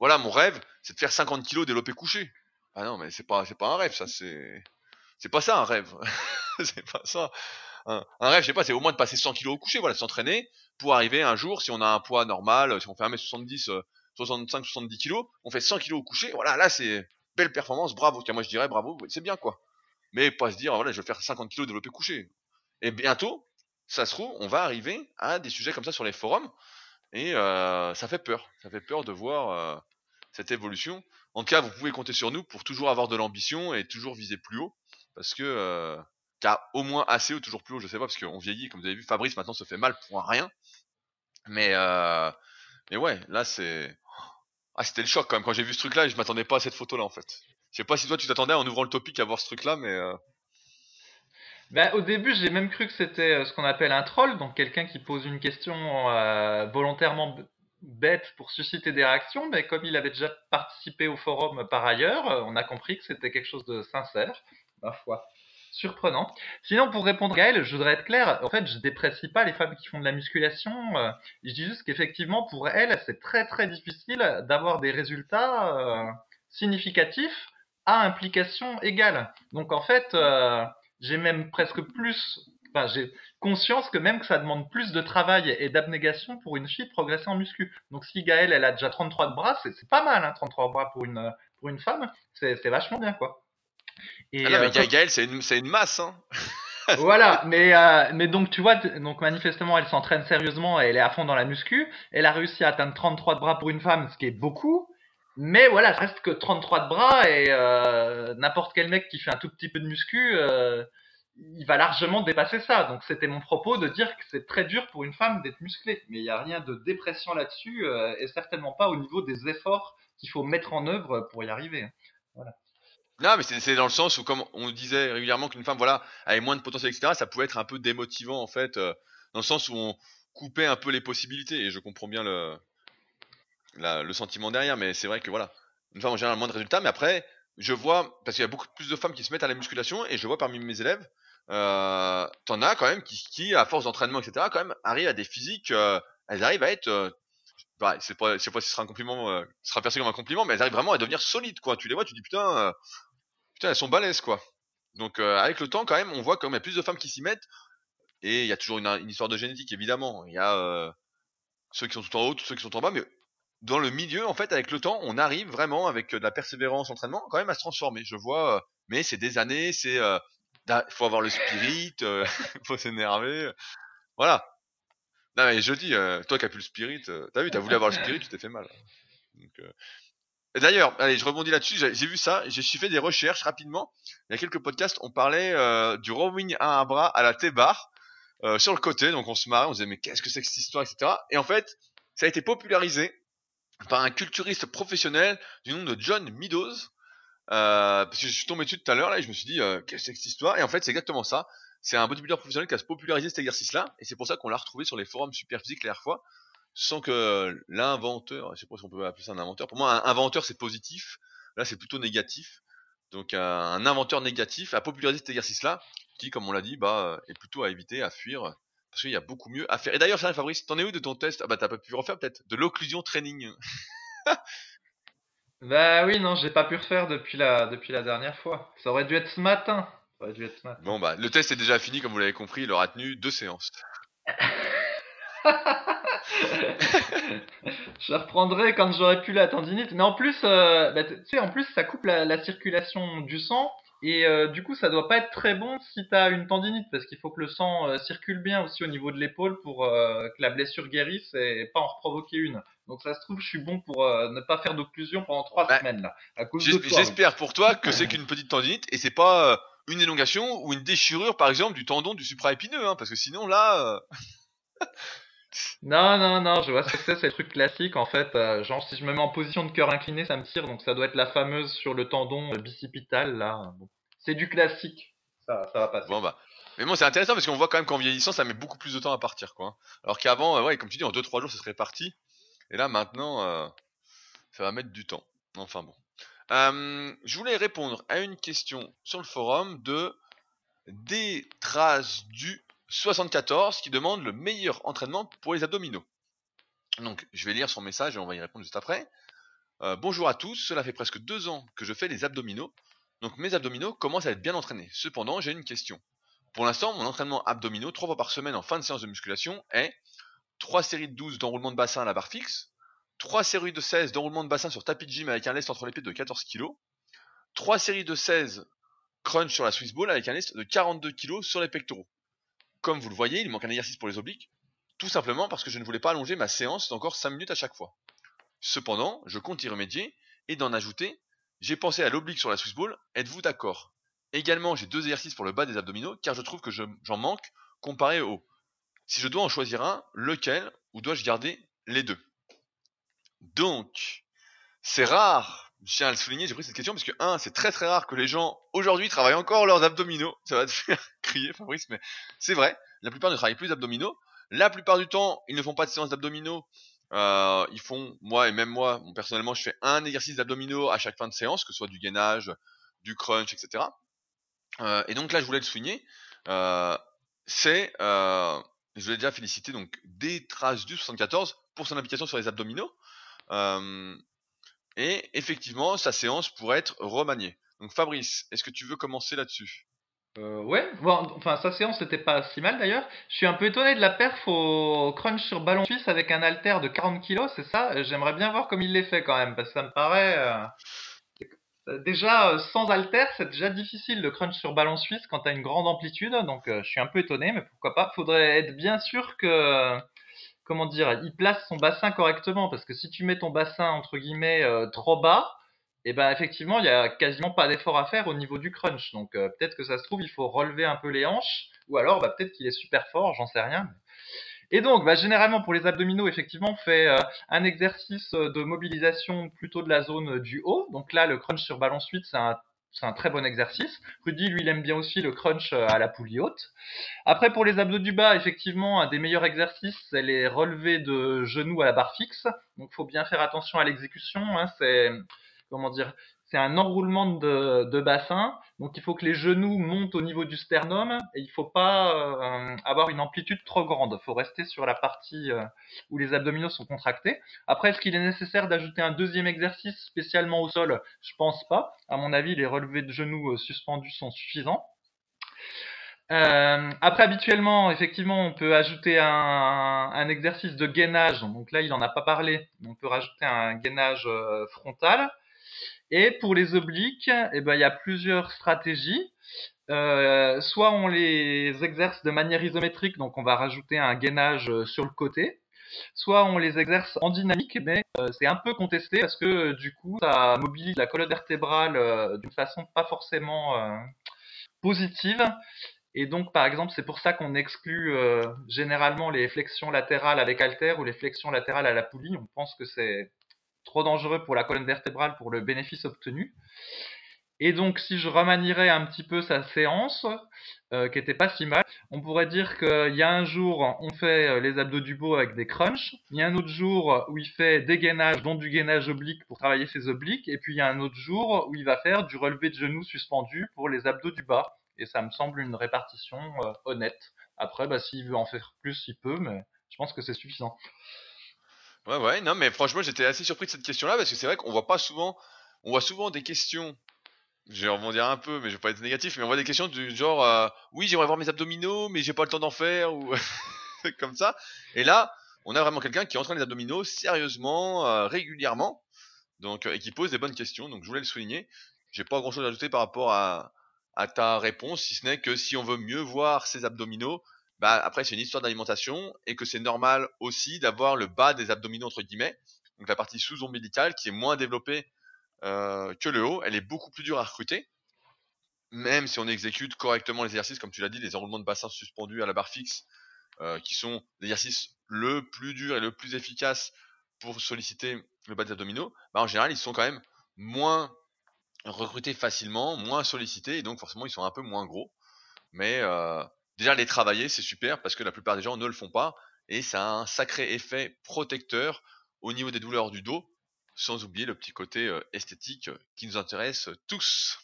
voilà mon rêve c'est de faire 50 kilos développé couché ah non mais c'est pas c'est pas un rêve ça c'est c'est pas ça un rêve c'est pas ça un, rêve je sais pas c'est au moins de passer 100 kilos au couché voilà s'entraîner pour arriver un jour si on a un poids normal si on fait 1m70 65 70 kilos on fait 100 kilos au couché voilà là c'est belle performance, bravo. Tiens, moi je dirais bravo, c'est bien quoi. Mais pas se dire, voilà, je vais faire 50 kilos développé couché. Et bientôt, ça se trouve, on va arriver à des sujets comme ça sur les forums. Et euh, ça fait peur. Ça fait peur de voir euh, cette évolution. En tout cas, vous pouvez compter sur nous pour toujours avoir de l'ambition et toujours viser plus haut. Parce que, euh, au moins assez ou toujours plus haut, je sais pas, parce qu'on vieillit, comme vous avez vu, Fabrice maintenant se fait mal pour rien. Mais, mais ouais, là c'est ah, c'était le choc quand même. Quand j'ai vu ce truc-là, je m'attendais pas à cette photo-là en fait. Je sais pas si toi tu t'attendais en ouvrant le topic à voir ce truc-là, mais. Euh... Au début, j'ai même cru que c'était ce qu'on appelle un troll, donc quelqu'un qui pose une question volontairement bête pour susciter des réactions, mais comme il avait déjà participé au forum par ailleurs, on a compris que c'était quelque chose de sincère, ma foi surprenant. Sinon, pour répondre à Gaël, je voudrais être clair. En fait, je déprécie pas les femmes qui font de la musculation. Euh, je dis juste qu'effectivement, pour elles, c'est très très difficile d'avoir des résultats euh, significatifs à implication égale. Donc en fait, euh, j'ai même presque plus, enfin j'ai conscience que même que ça demande plus de travail et d'abnégation pour une fille progresser en muscu. Donc si Gaël, elle a déjà 33 de bras, c'est pas mal, hein, 33 bras pour une pour une femme, c'est vachement bien quoi. Et, ah non, mais euh, Gaël, c'est une, une, masse, hein. voilà, mais euh, mais donc tu vois, donc manifestement elle s'entraîne sérieusement et elle est à fond dans la muscu. Elle a réussi à atteindre 33 de bras pour une femme, ce qui est beaucoup. Mais voilà, ça reste que 33 de bras et euh, n'importe quel mec qui fait un tout petit peu de muscu, euh, il va largement dépasser ça. Donc c'était mon propos de dire que c'est très dur pour une femme d'être musclée. Mais il n'y a rien de dépression là-dessus et certainement pas au niveau des efforts qu'il faut mettre en œuvre pour y arriver. Voilà. Non, mais c'est dans le sens où, comme on disait régulièrement qu'une femme, voilà, avait moins de potentiel, etc., ça pouvait être un peu démotivant, en fait, euh, dans le sens où on coupait un peu les possibilités, et je comprends bien le, le sentiment derrière, mais c'est vrai que, voilà, une femme en général a moins de résultats, mais après, je vois, parce qu'il y a beaucoup plus de femmes qui se mettent à la musculation, et je vois parmi mes élèves, euh, t'en as quand même qui, qui à force d'entraînement, etc., quand même, arrivent à des physiques, euh, elles arrivent à être euh, bah, c'est pas, je sais pas si ce sera un compliment, euh, ce sera perçu comme un compliment, mais elles arrivent vraiment à devenir solides, quoi. Tu les vois, tu dis putain, euh, putain, elles sont balèzes, quoi. Donc euh, avec le temps, quand même, on voit y a plus de femmes qui s'y mettent, et il y a toujours une, histoire de génétique, évidemment. Il y a ceux qui sont tout en haut, ceux qui sont en bas, mais dans le milieu, en fait, avec le temps, on arrive vraiment avec de la persévérance, entraînement, quand même à se transformer. Je vois, mais c'est des années, c'est, faut avoir le spirit, faut s'énerver, voilà. Non, mais je dis, euh, toi qui as plus le spirit, euh, t'as vu, t'as voulu avoir le spirit, tu t'es fait mal. Euh... D'ailleurs, allez, je rebondis là-dessus, j'ai vu ça, j'ai fait des recherches rapidement. Il y a quelques podcasts, on parlait euh, du rowing à un bras à la T-bar, euh, sur le côté, donc on se marrait, on se disait, mais qu'est-ce que c'est que cette histoire, etc. Et en fait, ça a été popularisé par un culturiste professionnel du nom de John Meadows. Euh, parce que je suis tombé dessus tout à l'heure là et je me suis dit qu'est-ce que c'est cette histoire? Et en fait c'est exactement ça c'est un bodybuilder professionnel qui a popularisé cet exercice-là, et c'est pour ça qu'on l'a retrouvé sur les forums super physiques la dernière fois, sans que l'inventeur, je sais pas si on peut appeler ça un inventeur, pour moi un inventeur c'est positif, là c'est plutôt négatif, donc un inventeur négatif a popularisé cet exercice-là, qui comme on l'a dit, bah est plutôt à éviter, à fuir, parce qu'il y a beaucoup mieux à faire. Et d'ailleurs, Fabrice, t'en es où de ton test? Ah bah t'as pas pu refaire peut-être, de l'occlusion training Bah oui, non, j'ai pas pu refaire depuis la, depuis la dernière fois. Ça aurait dû être ce matin. Bon, bah, le test est déjà fini, comme vous l'avez compris, il aura tenu deux séances. je reprendrai quand j'aurai plus la tendinite. Mais en plus, euh, bah, tu sais, en plus, ça coupe la, circulation du sang Et euh, du coup, ça doit pas être très bon si tu as une tendinite, parce qu'il faut que le sang euh, circule bien aussi au niveau de l'épaule pour euh, que la blessure guérisse et pas en reprovoquer une. Donc ça se trouve, je suis bon pour ne pas faire d'occlusion pendant trois Bah, semaines là. J'espère pour toi que c'est qu'une petite tendinite et c'est pas une élongation ou une déchirure par exemple du tendon du supraépineux, hein, parce que sinon là, euh, Non, non, non, je vois ce que c'est, c'est le truc classique en fait. euh, genre, si je me mets en position de cœur incliné, ça me tire, donc ça doit être la fameuse sur le tendon euh, bicipital là. Bon. C'est du classique. Ça, ça va passer. bon bah. Mais bon, c'est intéressant parce qu'on voit quand même qu'en vieillissant, ça met beaucoup plus de temps à partir, quoi. hein. Alors qu'avant, euh, ouais, comme tu dis, en 2-3 jours, ça serait parti. Et là, maintenant, ça va mettre du temps. Enfin bon. Je voulais répondre à une question sur le forum de des traces du 74 qui demande le meilleur entraînement pour les abdominaux. Donc, je vais lire son message et on va y répondre juste après. Euh, bonjour à tous, cela fait presque deux ans que je fais les abdominaux. Donc mes abdominaux commencent à être bien entraînés. Cependant, j'ai une question. Pour l'instant, mon entraînement abdominaux, trois fois par semaine en fin de séance de musculation, est 3 séries de 12 d'enroulement de bassin à la barre fixe, 3 séries de 16 d'enroulement de bassin sur tapis de gym avec un lest entre les pieds de 14 kg, 3 séries de 16 crunch sur la Swiss Ball avec un lest de 42 kg sur les pectoraux. Comme vous le voyez, il manque un exercice pour les obliques, tout simplement parce que je ne voulais pas allonger ma séance d'encore 5 minutes à chaque fois. Cependant, je compte y remédier et d'en ajouter j'ai pensé à l'oblique sur la Swiss Ball, êtes-vous d'accord? Également, j'ai deux exercices pour le bas des abdominaux, car je trouve que je- j'en manque comparé au. Si je dois en choisir un, lequel, ou dois-je garder les deux? Donc, c'est rare, je tiens à le souligner, j'ai pris cette question, parce que, un, c'est très très rare que les gens, aujourd'hui, travaillent encore leurs abdominaux. Ça va te faire crier, Fabrice, mais c'est vrai, la plupart ne travaillent plus les abdominaux. La plupart du temps, ils ne font pas de séance d'abdominaux, euh, ils font, moi et même moi, personnellement, je fais un exercice d'abdominaux à chaque fin de séance, que ce soit du gainage, du crunch, etc. Euh, et donc là, je voulais le souligner, euh, c'est, je voulais déjà féliciter donc des traces du 74 pour son implication sur les abdominaux. Et effectivement, sa séance pourrait être remaniée. Donc Fabrice, est-ce que tu veux commencer là-dessus? Euh, ouais, enfin sa séance n'était pas si mal d'ailleurs. Je suis un peu étonné de la perf au crunch sur ballon suisse avec un haltère de 40 kg, c'est ça? J'aimerais bien voir comme il les fait quand même, parce que ça me paraît... euh, Déjà, euh, sans haltère, c'est déjà difficile le crunch sur ballon suisse quand tu as une grande amplitude, donc je suis un peu étonné, mais pourquoi pas? Faudrait être bien sûr que, comment dire, il place son bassin correctement, parce que si tu mets ton bassin, entre guillemets, euh, trop bas, et ben effectivement, il y a quasiment pas d'effort à faire au niveau du crunch. Donc euh, peut-être que ça se trouve, il faut relever un peu les hanches, ou alors bah, peut-être qu'il est super fort, j'en sais rien. Et donc, bah, généralement pour les abdominaux, effectivement, on fait euh, un exercice de mobilisation plutôt de la zone du haut. Donc là, le crunch sur ballon suite, c'est un c'est un très bon exercice. Rudy, lui, il aime bien aussi le crunch euh, à la poulie haute. Après, pour les abdos du bas, effectivement, un des meilleurs exercices, c'est les relevés de genoux à la barre fixe. Donc, faut bien faire attention à l'exécution. Hein. C'est, comment dire, c'est un enroulement de, bassin. Donc, il faut que les genoux montent au niveau du sternum et il faut pas euh, avoir une amplitude trop grande. Il faut rester sur la partie euh, où les abdominaux sont contractés. Après, est-ce qu'il est nécessaire d'ajouter un deuxième exercice spécialement au sol? Je pense pas. À mon avis, les relevés de genoux euh, suspendus sont suffisants. Après, habituellement, effectivement, on peut ajouter un, exercice de gainage. Donc là, il n'en a pas parlé. On peut rajouter un gainage frontal. Et pour les obliques, eh ben, il y a plusieurs stratégies. Euh, soit on les exerce de manière isométrique, donc on va rajouter un gainage euh, sur le côté. Soit on les exerce en dynamique, mais euh, c'est un peu contesté parce que du coup, ça mobilise la colonne vertébrale d'une façon pas forcément positive. Et donc, par exemple, c'est pour ça qu'on exclut généralement les flexions latérales avec halter ou les flexions latérales à la poulie. On pense que c'est trop dangereux pour la colonne vertébrale pour le bénéfice obtenu. Et donc, si je remanierais un petit peu sa séance, euh, qui était pas si mal, on pourrait dire qu'il y a un jour, on fait les abdos du beau avec des crunchs. Il y a un autre jour où il fait des gainages, dont du gainage oblique pour travailler ses obliques. Et puis, il y a un autre jour où il va faire du relevé de genoux suspendu pour les abdos du bas. Et ça me semble une répartition euh, honnête. Après, bah, s'il veut en faire plus, il peut, mais je pense que c'est suffisant. Ouais, ouais, non, mais franchement, j'étais assez surpris de cette question-là parce que c'est vrai qu'on voit pas souvent, on voit souvent des questions. Je vais rebondir un peu, mais je vais pas être négatif, mais on voit des questions du genre, euh, oui, j'aimerais voir mes abdominaux, mais j'ai pas le temps d'en faire, ou comme ça. Et là, on a vraiment quelqu'un qui entraîne les abdominaux sérieusement, euh, régulièrement, donc, et qui pose des bonnes questions. Donc, je voulais le souligner. J'ai pas grand chose à ajouter par rapport à ta réponse, si ce n'est que si on veut mieux voir ses abdominaux, bah après c'est une histoire d'alimentation et que c'est normal aussi d'avoir le bas des abdominaux entre guillemets, donc la partie sous-ombilicale qui est moins développée euh, que le haut, elle est beaucoup plus dure à recruter. Même si on exécute correctement les exercices, comme tu l'as dit, les enroulements de bassin suspendus à la barre fixe, euh, qui sont l'exercice le plus dur et le plus efficace pour solliciter le bas des abdominaux, bah en général ils sont quand même moins recrutés facilement, moins sollicités, et donc forcément ils sont un peu moins gros. Mais euh, déjà les travailler c'est super parce que la plupart des gens ne le font pas, et ça a un sacré effet protecteur au niveau des douleurs du dos, sans oublier le petit côté esthétique qui nous intéresse tous.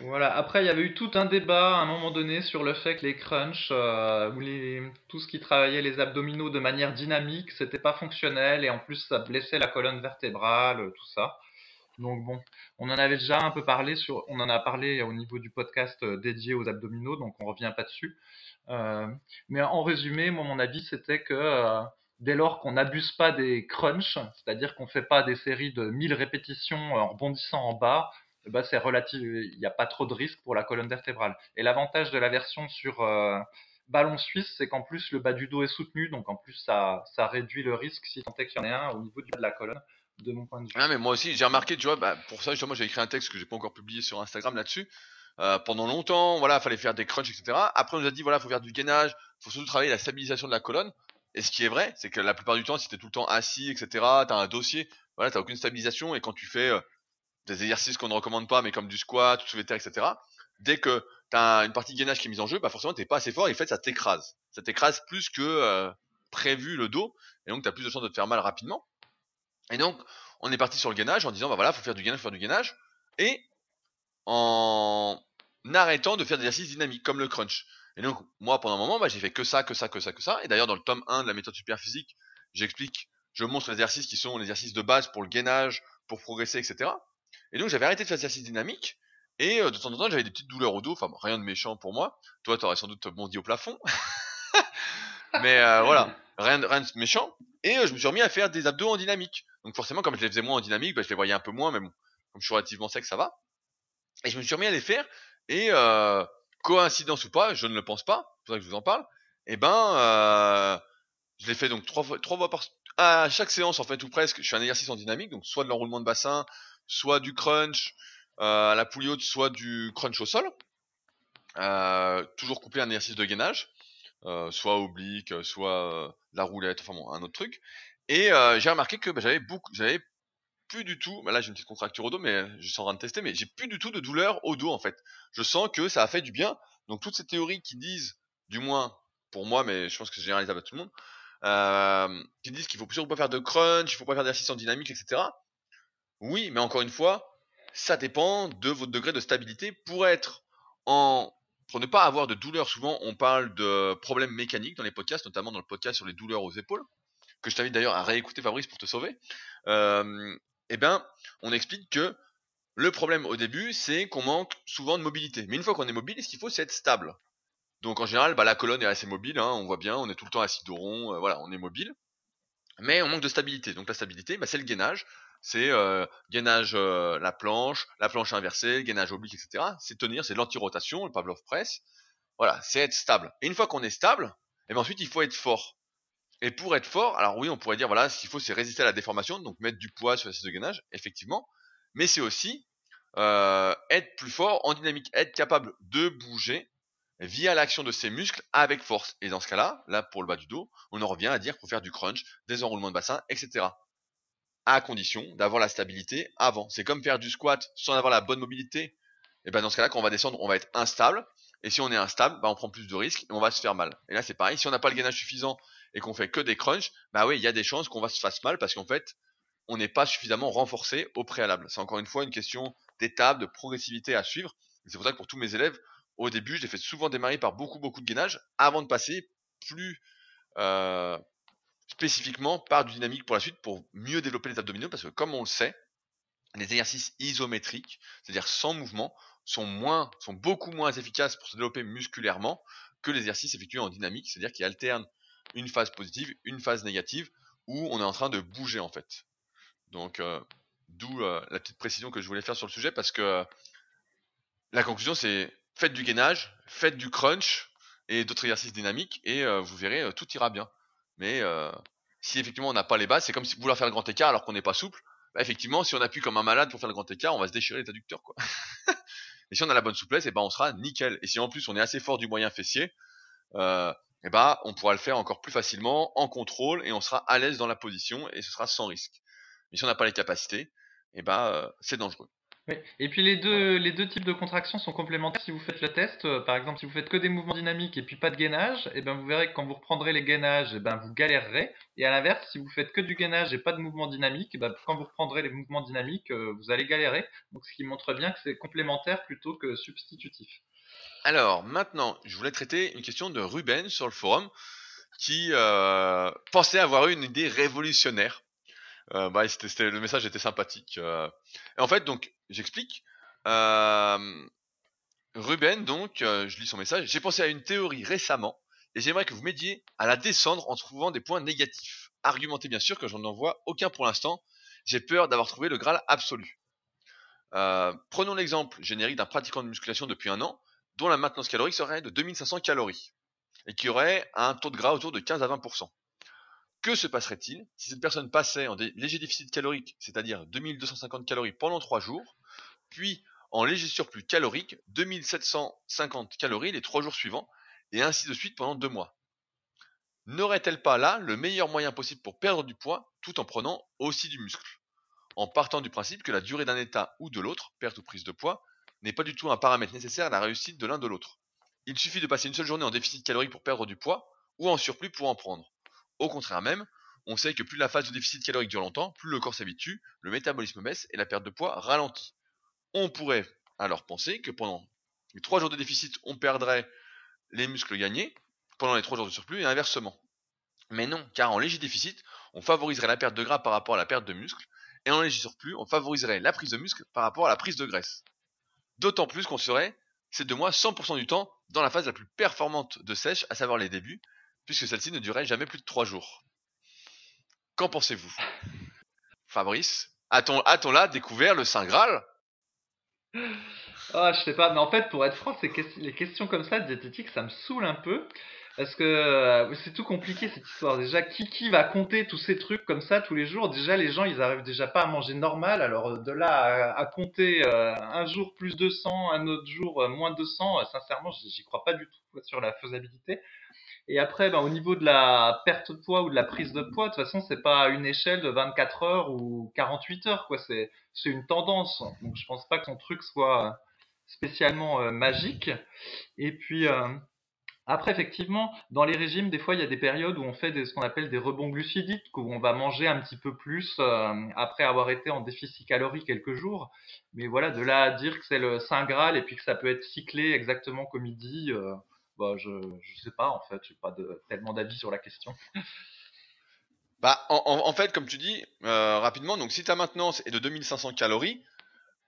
Voilà. Après, il y avait eu tout un débat à un moment donné sur le fait que les crunchs ou tout ce qui travaillait les abdominaux de manière dynamique, c'était pas fonctionnel et en plus ça blessait la colonne vertébrale, tout ça. Donc bon, on en avait déjà un peu parlé sur, on en a parlé au niveau du podcast euh, dédié aux abdominaux, donc on revient pas dessus. Euh, mais en résumé, moi mon avis c'était que euh, dès lors qu'on n'abuse pas des crunchs, c'est-à-dire qu'on fait pas des séries de 1000 répétitions en rebondissant en bas, bah c'est relatif, il n'y a pas trop de risque pour la colonne vertébrale. Et l'avantage de la version sur ballon suisse, c'est qu'en plus le bas du dos est soutenu, donc en plus ça, ça réduit le risque si tant est qu'il y en ait un au niveau du bas de la colonne, Ah mais moi aussi, j'ai remarqué, tu vois, bah, pour ça justement j'ai écrit un texte que j'ai pas encore publié sur Instagram là-dessus. Euh, pendant longtemps, voilà, fallait faire des crunchs, etc. Après on nous a dit voilà, faut faire du gainage, faut surtout travailler la stabilisation de la colonne. Et ce qui est vrai, c'est que la plupart du temps, si t'es tout le temps assis, etc., t'as un dossier, voilà, t'as aucune stabilisation, et quand tu fais euh, des exercices qu'on ne recommande pas, mais comme du squat, soulevé de terre, etc. Dès que tu as une partie de gainage qui est mise en jeu, bah forcément t'es pas assez fort et en fait ça t'écrase. Ça t'écrase plus que euh, prévu le dos et donc tu as plus de chance de te faire mal rapidement. Et donc on est parti sur le gainage en disant bah voilà, faut faire du gainage, faut faire du gainage et en arrêtant de faire des exercices dynamiques comme le crunch. Et donc moi pendant un moment, bah, j'ai fait que ça, que ça, que ça, que ça. Et d'ailleurs dans le tome 1 de la méthode super physique, j'explique, je montre les exercices qui sont les exercices de base pour le gainage, pour progresser, etc. Et donc j'avais arrêté de faire des exercices dynamiques. Et euh, de temps en temps, j'avais des petites douleurs au dos. Enfin, rien de méchant pour moi. Toi, t'aurais sans doute bondi au plafond. Mais euh, voilà, rien de, rien de méchant. Et euh, je me suis remis à faire des abdos en dynamique. Donc forcément, comme je les faisais moins en dynamique, bah, je les voyais un peu moins. Mais bon, comme je suis relativement sec, ça va. Et je me suis remis à les faire. Et euh, coïncidence ou pas, je ne le pense pas. C'est pour ça que je vous en parle. Et ben, euh, je l'ai fait donc trois fois, par à chaque séance en fait ou presque. Je fais un exercice en dynamique, donc soit de l'enroulement de bassin, soit du crunch euh, à la poulie haute, soit du crunch au sol. Toujours couplé à un exercice de gainage, soit oblique, soit la roulette, enfin bon, un autre truc. Et j'ai remarqué que bah, j'avais beaucoup, j'avais plus du tout, bah là j'ai une petite contracture au dos, mais je suis en train de tester, mais j'ai plus du tout de douleur au dos en fait. Je sens que ça a fait du bien. Donc toutes ces théories qui disent, du moins pour moi, mais je pense que c'est généralisable à tout le monde, qui disent qu'il faut surtout pas faire de crunch, il faut pas faire d'exercice en dynamique, etc. Oui, mais encore une fois, ça dépend de votre degré de stabilité pour être en pour ne pas avoir de douleur. Souvent, on parle de problèmes mécaniques dans les podcasts, notamment dans le podcast sur les douleurs aux épaules, que je t'invite d'ailleurs à réécouter Fabrice pour te sauver. Euh, eh ben, on explique que le problème au début, c'est qu'on manque souvent de mobilité. Mais une fois qu'on est mobile, ce qu'il faut, c'est être stable? Donc en général, bah, la colonne est assez mobile, hein, on voit bien, on est tout le temps assis rond, euh, voilà, on est mobile. Mais on manque de stabilité. Donc la stabilité, bah, c'est le gainage c'est euh, gainage la planche, la planche inversée, gainage oblique, etc. C'est tenir, c'est l'anti-rotation, le Pavlov press. Voilà, c'est être stable. Et une fois qu'on est stable, et eh bien ensuite il faut être fort. Et pour être fort, alors oui, on pourrait dire voilà, ce qu'il faut c'est résister à la déformation, donc mettre du poids sur l'exercice de gainage, effectivement. Mais c'est aussi euh, être plus fort en dynamique, être capable de bouger via l'action de ses muscles avec force. Et dans ce cas-là, là pour le bas du dos, on en revient à dire faut faire du crunch, des enroulements de bassin, etc à condition d'avoir la stabilité avant. C'est comme faire du squat sans avoir la bonne mobilité. Et ben dans ce cas-là, quand on va descendre, on va être instable. Et si on est instable, ben on prend plus de risques et on va se faire mal. Et là, c'est pareil. Si on n'a pas le gainage suffisant et qu'on fait que des crunchs, bah oui, il y a des chances qu'on va se fasse mal parce qu'en fait, on n'est pas suffisamment renforcé au préalable. C'est encore une fois une question d'étape, de progressivité à suivre. C'est pour ça que pour tous mes élèves, au début, je les fais souvent démarrer par beaucoup, beaucoup de gainage avant de passer plus, euh, spécifiquement par du dynamique pour la suite pour mieux développer les abdominaux parce que comme on le sait, les exercices isométriques, c'est-à-dire sans mouvement, sont moins, sont beaucoup moins efficaces pour se développer musculairement que les exercices effectués en dynamique, c'est-à-dire qui alternent une phase positive, une phase négative, où on est en train de bouger en fait. Donc, euh, d'où euh, la petite précision que je voulais faire sur le sujet, parce que la conclusion c'est faites du gainage, faites du crunch et d'autres exercices dynamiques et euh, vous verrez, euh, tout ira bien. Mais euh, si effectivement on n'a pas les bases, c'est comme si vouloir faire le grand écart alors qu'on n'est pas souple. Bah, effectivement, si on appuie comme un malade pour faire le grand écart, on va se déchirer les adducteurs. Quoi. et si on a la bonne souplesse, et ben on sera nickel. Et si en plus on est assez fort du moyen fessier, euh, et ben on pourra le faire encore plus facilement en contrôle et on sera à l'aise dans la position et ce sera sans risque. Mais si on n'a pas les capacités, et ben c'est dangereux. Oui. Et puis les deux, les deux types de contractions sont complémentaires. Si vous faites le test, euh, par exemple, si vous faites que des mouvements dynamiques et puis pas de gainage, et eh ben vous verrez que quand vous reprendrez les gainages, eh ben vous galérerez. Et à l'inverse, si vous faites que du gainage et pas de mouvements dynamiques, eh ben quand vous reprendrez les mouvements dynamiques, euh, vous allez galérer. Donc ce qui montre bien que c'est complémentaire plutôt que substitutif. Alors maintenant, je voulais traiter une question de Ruben sur le forum qui euh, pensait avoir eu une idée révolutionnaire. Euh, bah, le message était sympathique. Euh. Et en fait, donc, j'explique. Ruben, donc, je lis son message. J'ai pensé à une théorie récemment et j'aimerais que vous m'aidiez à la descendre en trouvant des points négatifs. Argumentez bien sûr que j'en en vois aucun pour l'instant. J'ai peur d'avoir trouvé le Graal absolu. Prenons l'exemple générique d'un pratiquant de musculation depuis un an, dont la maintenance calorique serait de 2500 calories et qui aurait un taux de gras autour de 15 à 20%. Que se passerait-il si cette personne passait en léger déficit calorique, c'est-à-dire 2250 calories pendant 3 jours, puis en léger surplus calorique, 2750 calories les 3 jours suivants, et ainsi de suite pendant 2 mois? N'aurait-elle pas là le meilleur moyen possible pour perdre du poids tout en prenant aussi du muscle? En partant du principe que la durée d'un état ou de l'autre, perte ou prise de poids, n'est pas du tout un paramètre nécessaire à la réussite de l'un de l'autre. Il suffit de passer une seule journée en déficit calorique pour perdre du poids, ou en surplus pour en prendre. Au contraire même, on sait que plus la phase de déficit calorique dure longtemps, plus le corps s'habitue, le métabolisme baisse et la perte de poids ralentit. On pourrait alors penser que pendant les 3 jours de déficit, on perdrait les muscles gagnés, pendant les 3 jours de surplus et inversement. Mais non, car en léger déficit, on favoriserait la perte de gras par rapport à la perte de muscle, et en léger surplus, on favoriserait la prise de muscle par rapport à la prise de graisse. D'autant plus qu'on serait, ces deux mois, 100% du temps dans la phase la plus performante de sèche, à savoir les débuts, puisque celle-ci ne durait jamais plus de trois jours. Qu'en pensez-vous? Fabrice A-t-on là découvert le Saint Graal? Ah, je sais pas, mais en fait, pour être franc, les questions comme ça de diététique, ça me saoule un peu. Parce que euh, c'est tout compliqué cette histoire. Déjà, qui, qui va compter tous ces trucs comme ça tous les jours? Déjà, les gens, ils arrivent déjà pas à manger normal. Alors, de là à, compter euh, un jour plus de 200, un autre jour euh, moins de 200, sincèrement, j'y crois pas du tout sur la faisabilité. Et après, ben, au niveau de la perte de poids ou de la prise de poids, de toute façon, c'est pas une échelle de 24 heures ou 48 heures, quoi. C'est, une tendance. Donc, je pense pas que son truc soit spécialement euh, magique. Et puis, euh, après, effectivement, dans les régimes, des fois, il y a des périodes où on fait des, ce qu'on appelle des rebonds glucidiques, où on va manger un petit peu plus euh, après avoir été en déficit calorique quelques jours. Mais voilà, de là à dire que c'est le Saint Graal et puis que ça peut être cyclé exactement comme il dit, bah, je ne sais pas en fait, j'ai pas de, tellement d'avis sur la question. Bah, en, fait, comme tu dis euh, rapidement, donc si ta maintenance est de 2500 calories,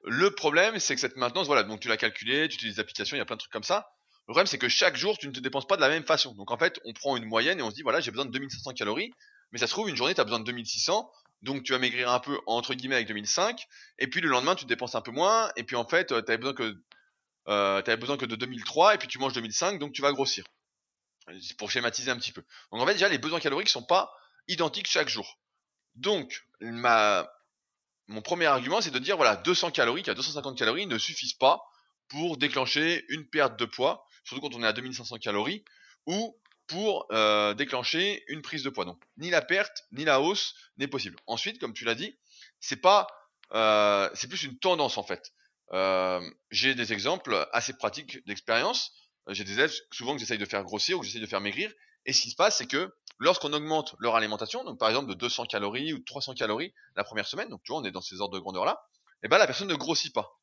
le problème c'est que cette maintenance, voilà, donc tu l'as calculé, tu utilises des applications, il y a plein de trucs comme ça. Le problème c'est que chaque jour tu ne te dépenses pas de la même façon. Donc en fait, on prend une moyenne et on se dit voilà, j'ai besoin de 2500 calories, mais ça se trouve une journée tu as besoin de 2600, donc tu vas maigrir un peu entre guillemets avec 2005, et puis le lendemain tu te dépenses un peu moins, et puis en fait tu avais besoin que euh, besoin que de 2003 et puis tu manges 2005, donc tu vas grossir. Pour schématiser un petit peu. Donc en fait déjà les besoins caloriques sont pas identiques chaque jour. Donc mon premier argument c'est de dire voilà 200 calories, à 250 calories ne suffisent pas pour déclencher une perte de poids, surtout quand on est à 2500 calories, ou pour euh, déclencher une prise de poids. Donc ni la perte ni la hausse n'est possible. Ensuite, comme tu l'as dit, c'est pas euh, c'est plus une tendance en fait. Euh, j'ai des exemples assez pratiques d'expérience. J'ai des élèves souvent que j'essaye de faire grossir ou que j'essaye de faire maigrir. Et ce qui se passe, c'est que lorsqu'on augmente leur alimentation, donc par exemple de 200 calories ou de 300 calories la première semaine, donc tu vois, on est dans ces ordres de grandeur-là, et eh ben la personne ne grossit pas.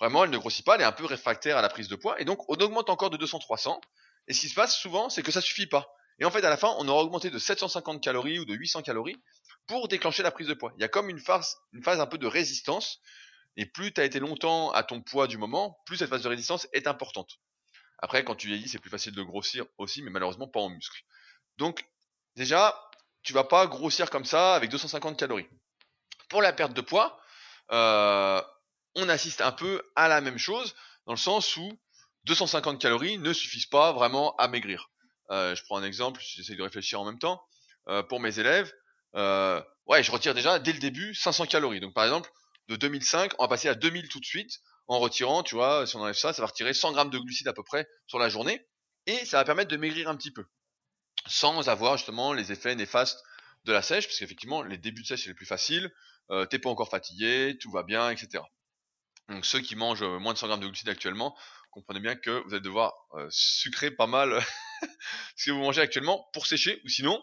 Vraiment, elle ne grossit pas, elle est un peu réfractaire à la prise de poids, et donc on augmente encore de 200-300. Et ce qui se passe souvent, c'est que ça suffit pas. Et en fait, à la fin, on aura augmenté de 750 calories ou de 800 calories pour déclencher la prise de poids. Il y a comme une phase, une phase un peu de résistance et plus tu as été longtemps à ton poids du moment, plus cette phase de résistance est importante. Après, quand tu vieillis, c'est plus facile de grossir aussi, mais malheureusement pas en muscle. Donc, déjà, tu vas pas grossir comme ça avec 250 calories. Pour la perte de poids, euh, on assiste un peu à la même chose, dans le sens où 250 calories ne suffisent pas vraiment à maigrir. Euh, je prends un exemple, j'essaie de réfléchir en même temps. Euh, pour mes élèves, euh, je retire déjà dès le début 500 calories. Donc par exemple, de 2005, on va passer à 2000 tout de suite en retirant, tu vois, si on enlève ça, ça va retirer 100 grammes de glucides à peu près sur la journée et ça va permettre de maigrir un petit peu sans avoir justement les effets néfastes de la sèche, parce qu'effectivement, les débuts de sèche, c'est les plus faciles, euh, t'es pas encore fatigué, tout va bien, etc. Donc ceux qui mangent euh, moins de 100 grammes de glucides actuellement, comprenez bien que vous allez devoir euh, sucrer pas mal ce que vous mangez actuellement pour sécher, ou sinon,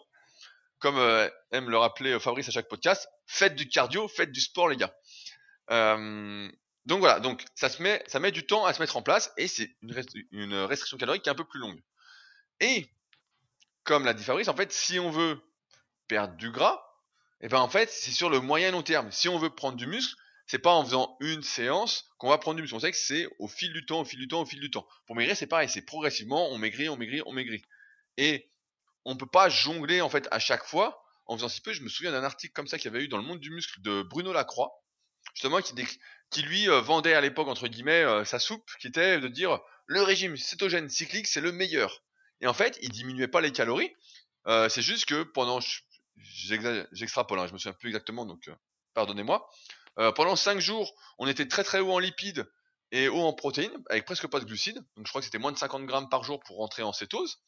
comme euh, aime le rappeler Fabrice à chaque podcast, faites du cardio, faites du sport les gars. donc voilà, donc ça se met, ça met du temps à se mettre en place et c'est une, restriction calorique qui est un peu plus longue. Et comme l'a dit Fabrice, en fait, si on veut perdre du gras, et eh ben en fait, c'est sur le moyen long terme. Si on veut prendre du muscle, c'est pas en faisant une séance qu'on va prendre du muscle. On sait que c'est au fil du temps, au fil du temps, au fil du temps. Pour maigrir, c'est pareil, c'est progressivement, on maigrit, on maigrit, on maigrit. Et on peut pas jongler en fait à chaque fois en faisant si peu. Je me souviens d'un article comme ça qu'il y avait eu dans le monde du muscle de Bruno Lacroix, justement qui, lui euh, vendait à l'époque entre guillemets euh, sa soupe, qui était de dire le régime cétogène cyclique c'est le meilleur. Et en fait, il diminuait pas les calories. Euh, c'est juste que pendant j'extrapole, hein, je me souviens plus exactement, donc pardonnez-moi. Euh, pendant 5 jours, on était très très haut en lipides et haut en protéines, avec presque pas de glucides. Donc je crois que c'était moins de 50 grammes par jour pour rentrer en cétose.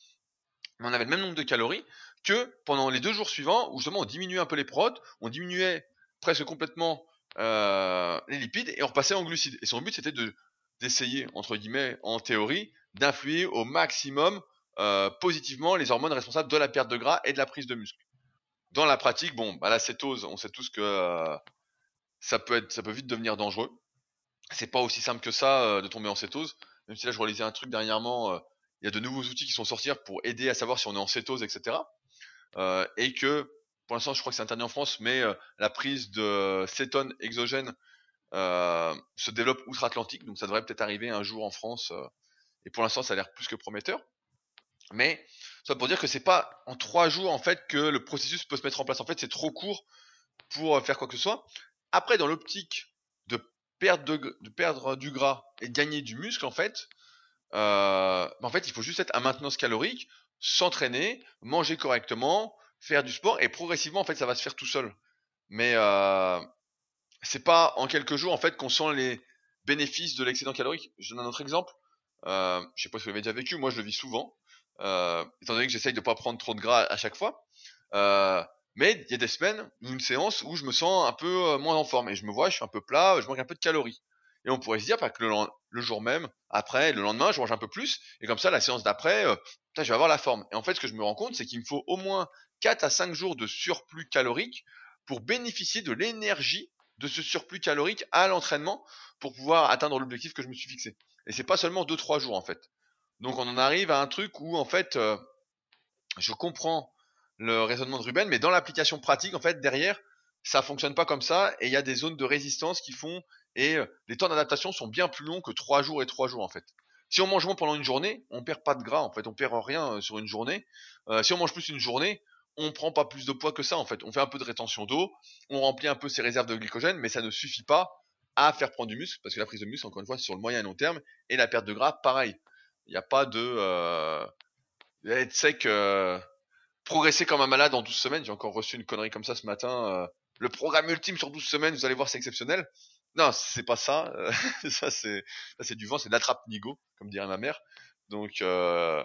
Mais on avait le même nombre de calories que pendant les deux jours suivants, où justement on diminuait un peu les prods, on diminuait presque complètement euh, les lipides et on repassait en glucides. Et son but c'était de d'essayer, entre guillemets, en théorie, d'influer au maximum euh, positivement les hormones responsables de la perte de gras et de la prise de muscle dans la pratique, bon, bah, la cétose, on sait tous que ça peut être, ça peut vite devenir dangereux. C'est pas aussi simple que ça euh, de tomber en cétose. Même si là, je relisais un truc dernièrement, euh, il y a de nouveaux outils qui sont sortis pour aider à savoir si on est en cétose, etc. et que, pour l'instant, je crois que c'est interdit en France, mais la prise de cétone exogène se développe outre-Atlantique, donc ça devrait peut-être arriver un jour en France. et pour l'instant, ça a l'air plus que prometteur. Mais ça pour dire que c'est pas en trois jours en fait que le processus peut se mettre en place. En fait, c'est trop court pour euh, faire quoi que ce soit. Après, dans l'optique de perdre, du gras et de gagner du muscle, en fait, euh, en fait, il faut juste être à maintenance calorique, s'entraîner, manger correctement, faire du sport et progressivement, en fait, ça va se faire tout seul. Mais euh, c'est pas en quelques jours en fait qu'on sent les bénéfices de l'excédent calorique. Je donne un autre exemple. Euh, je sais pas si vous l'avez déjà vécu, moi je le vis souvent euh, étant donné que j'essaye de pas prendre trop de gras à chaque fois. Mais il y a des semaines ou une séance où je me sens un peu euh, moins en forme et je me vois, je suis un peu plat, je manque un peu de calories. Et on pourrait se dire bah, que le, jour même, après, le lendemain, je mange un peu plus et comme ça, la séance d'après, euh, je vais avoir la forme. Et en fait, ce que je me rends compte, c'est qu'il me faut au moins 4 à 5 jours de surplus calorique pour bénéficier de l'énergie de ce surplus calorique à l'entraînement pour pouvoir atteindre l'objectif que je me suis fixé. Et c'est pas seulement 2-3 jours en fait. Donc on en arrive à un truc où en fait euh, je comprends le raisonnement de Ruben, mais dans l'application pratique, en fait, derrière, ça fonctionne pas comme ça, et il y a des zones de résistance qui font, et euh, les temps d'adaptation sont bien plus longs que 3 jours et 3 jours, en fait. Si on mange moins pendant une journée, on perd pas de gras, en fait, on perd rien euh, sur une journée. si on mange plus une journée, on prend pas plus de poids que ça, en fait. On fait un peu de rétention d'eau, on remplit un peu ses réserves de glycogène, mais ça ne suffit pas à faire prendre du muscle, parce que la prise de muscle, encore une fois, sur le moyen et long terme, et la perte de gras, pareil. Il n'y a pas de euh, être sec, euh, progresser comme un malade en 12 semaines. J'ai encore reçu une connerie comme ça ce matin. Euh, le programme ultime sur 12 semaines, vous allez voir, c'est exceptionnel. Non, c'est pas ça. Euh, ça c'est c'est du vent, c'est de l'attrape nigo, comme dirait ma mère. Donc euh,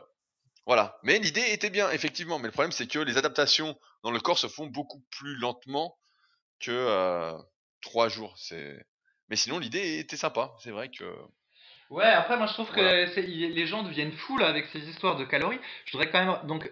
voilà. Mais l'idée était bien, effectivement. Mais le problème, c'est que les adaptations dans le corps se font beaucoup plus lentement que trois jours. C'est. Mais sinon, l'idée était sympa. C'est vrai que Ouais, après, moi je trouve que les gens deviennent fous là avec ces histoires de calories. Je voudrais quand même. Donc,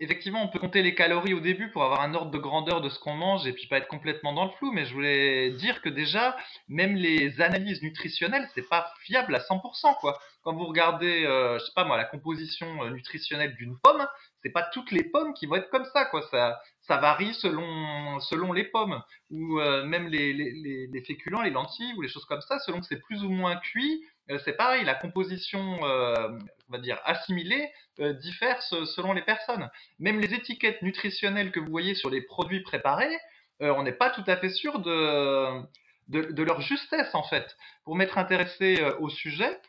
effectivement, on peut compter les calories au début pour avoir un ordre de grandeur de ce qu'on mange et puis pas être complètement dans le flou. Mais je voulais dire que déjà, même les analyses nutritionnelles, c'est pas fiable à 100%, quoi. Quand vous regardez, euh, je sais pas moi, la composition euh, nutritionnelle d'une pomme, c'est pas toutes les pommes qui vont être comme ça, quoi. Ça, ça varie selon, selon les pommes ou euh, même les, les, les, féculents, les lentilles ou les choses comme ça, selon que c'est plus ou moins cuit c'est pareil, la composition, euh, on va dire, assimilée euh, diffère selon les personnes. Même les étiquettes nutritionnelles que vous voyez sur les produits préparés, on n'est pas tout à fait sûr de, leur justesse, en fait. Pour m'être intéressé au sujet,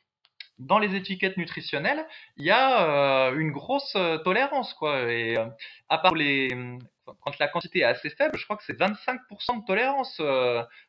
dans les étiquettes nutritionnelles, il y a euh, une grosse euh, tolérance, quoi. Euh, à part les, quand la quantité est assez faible, je crois que c'est 25% de tolérance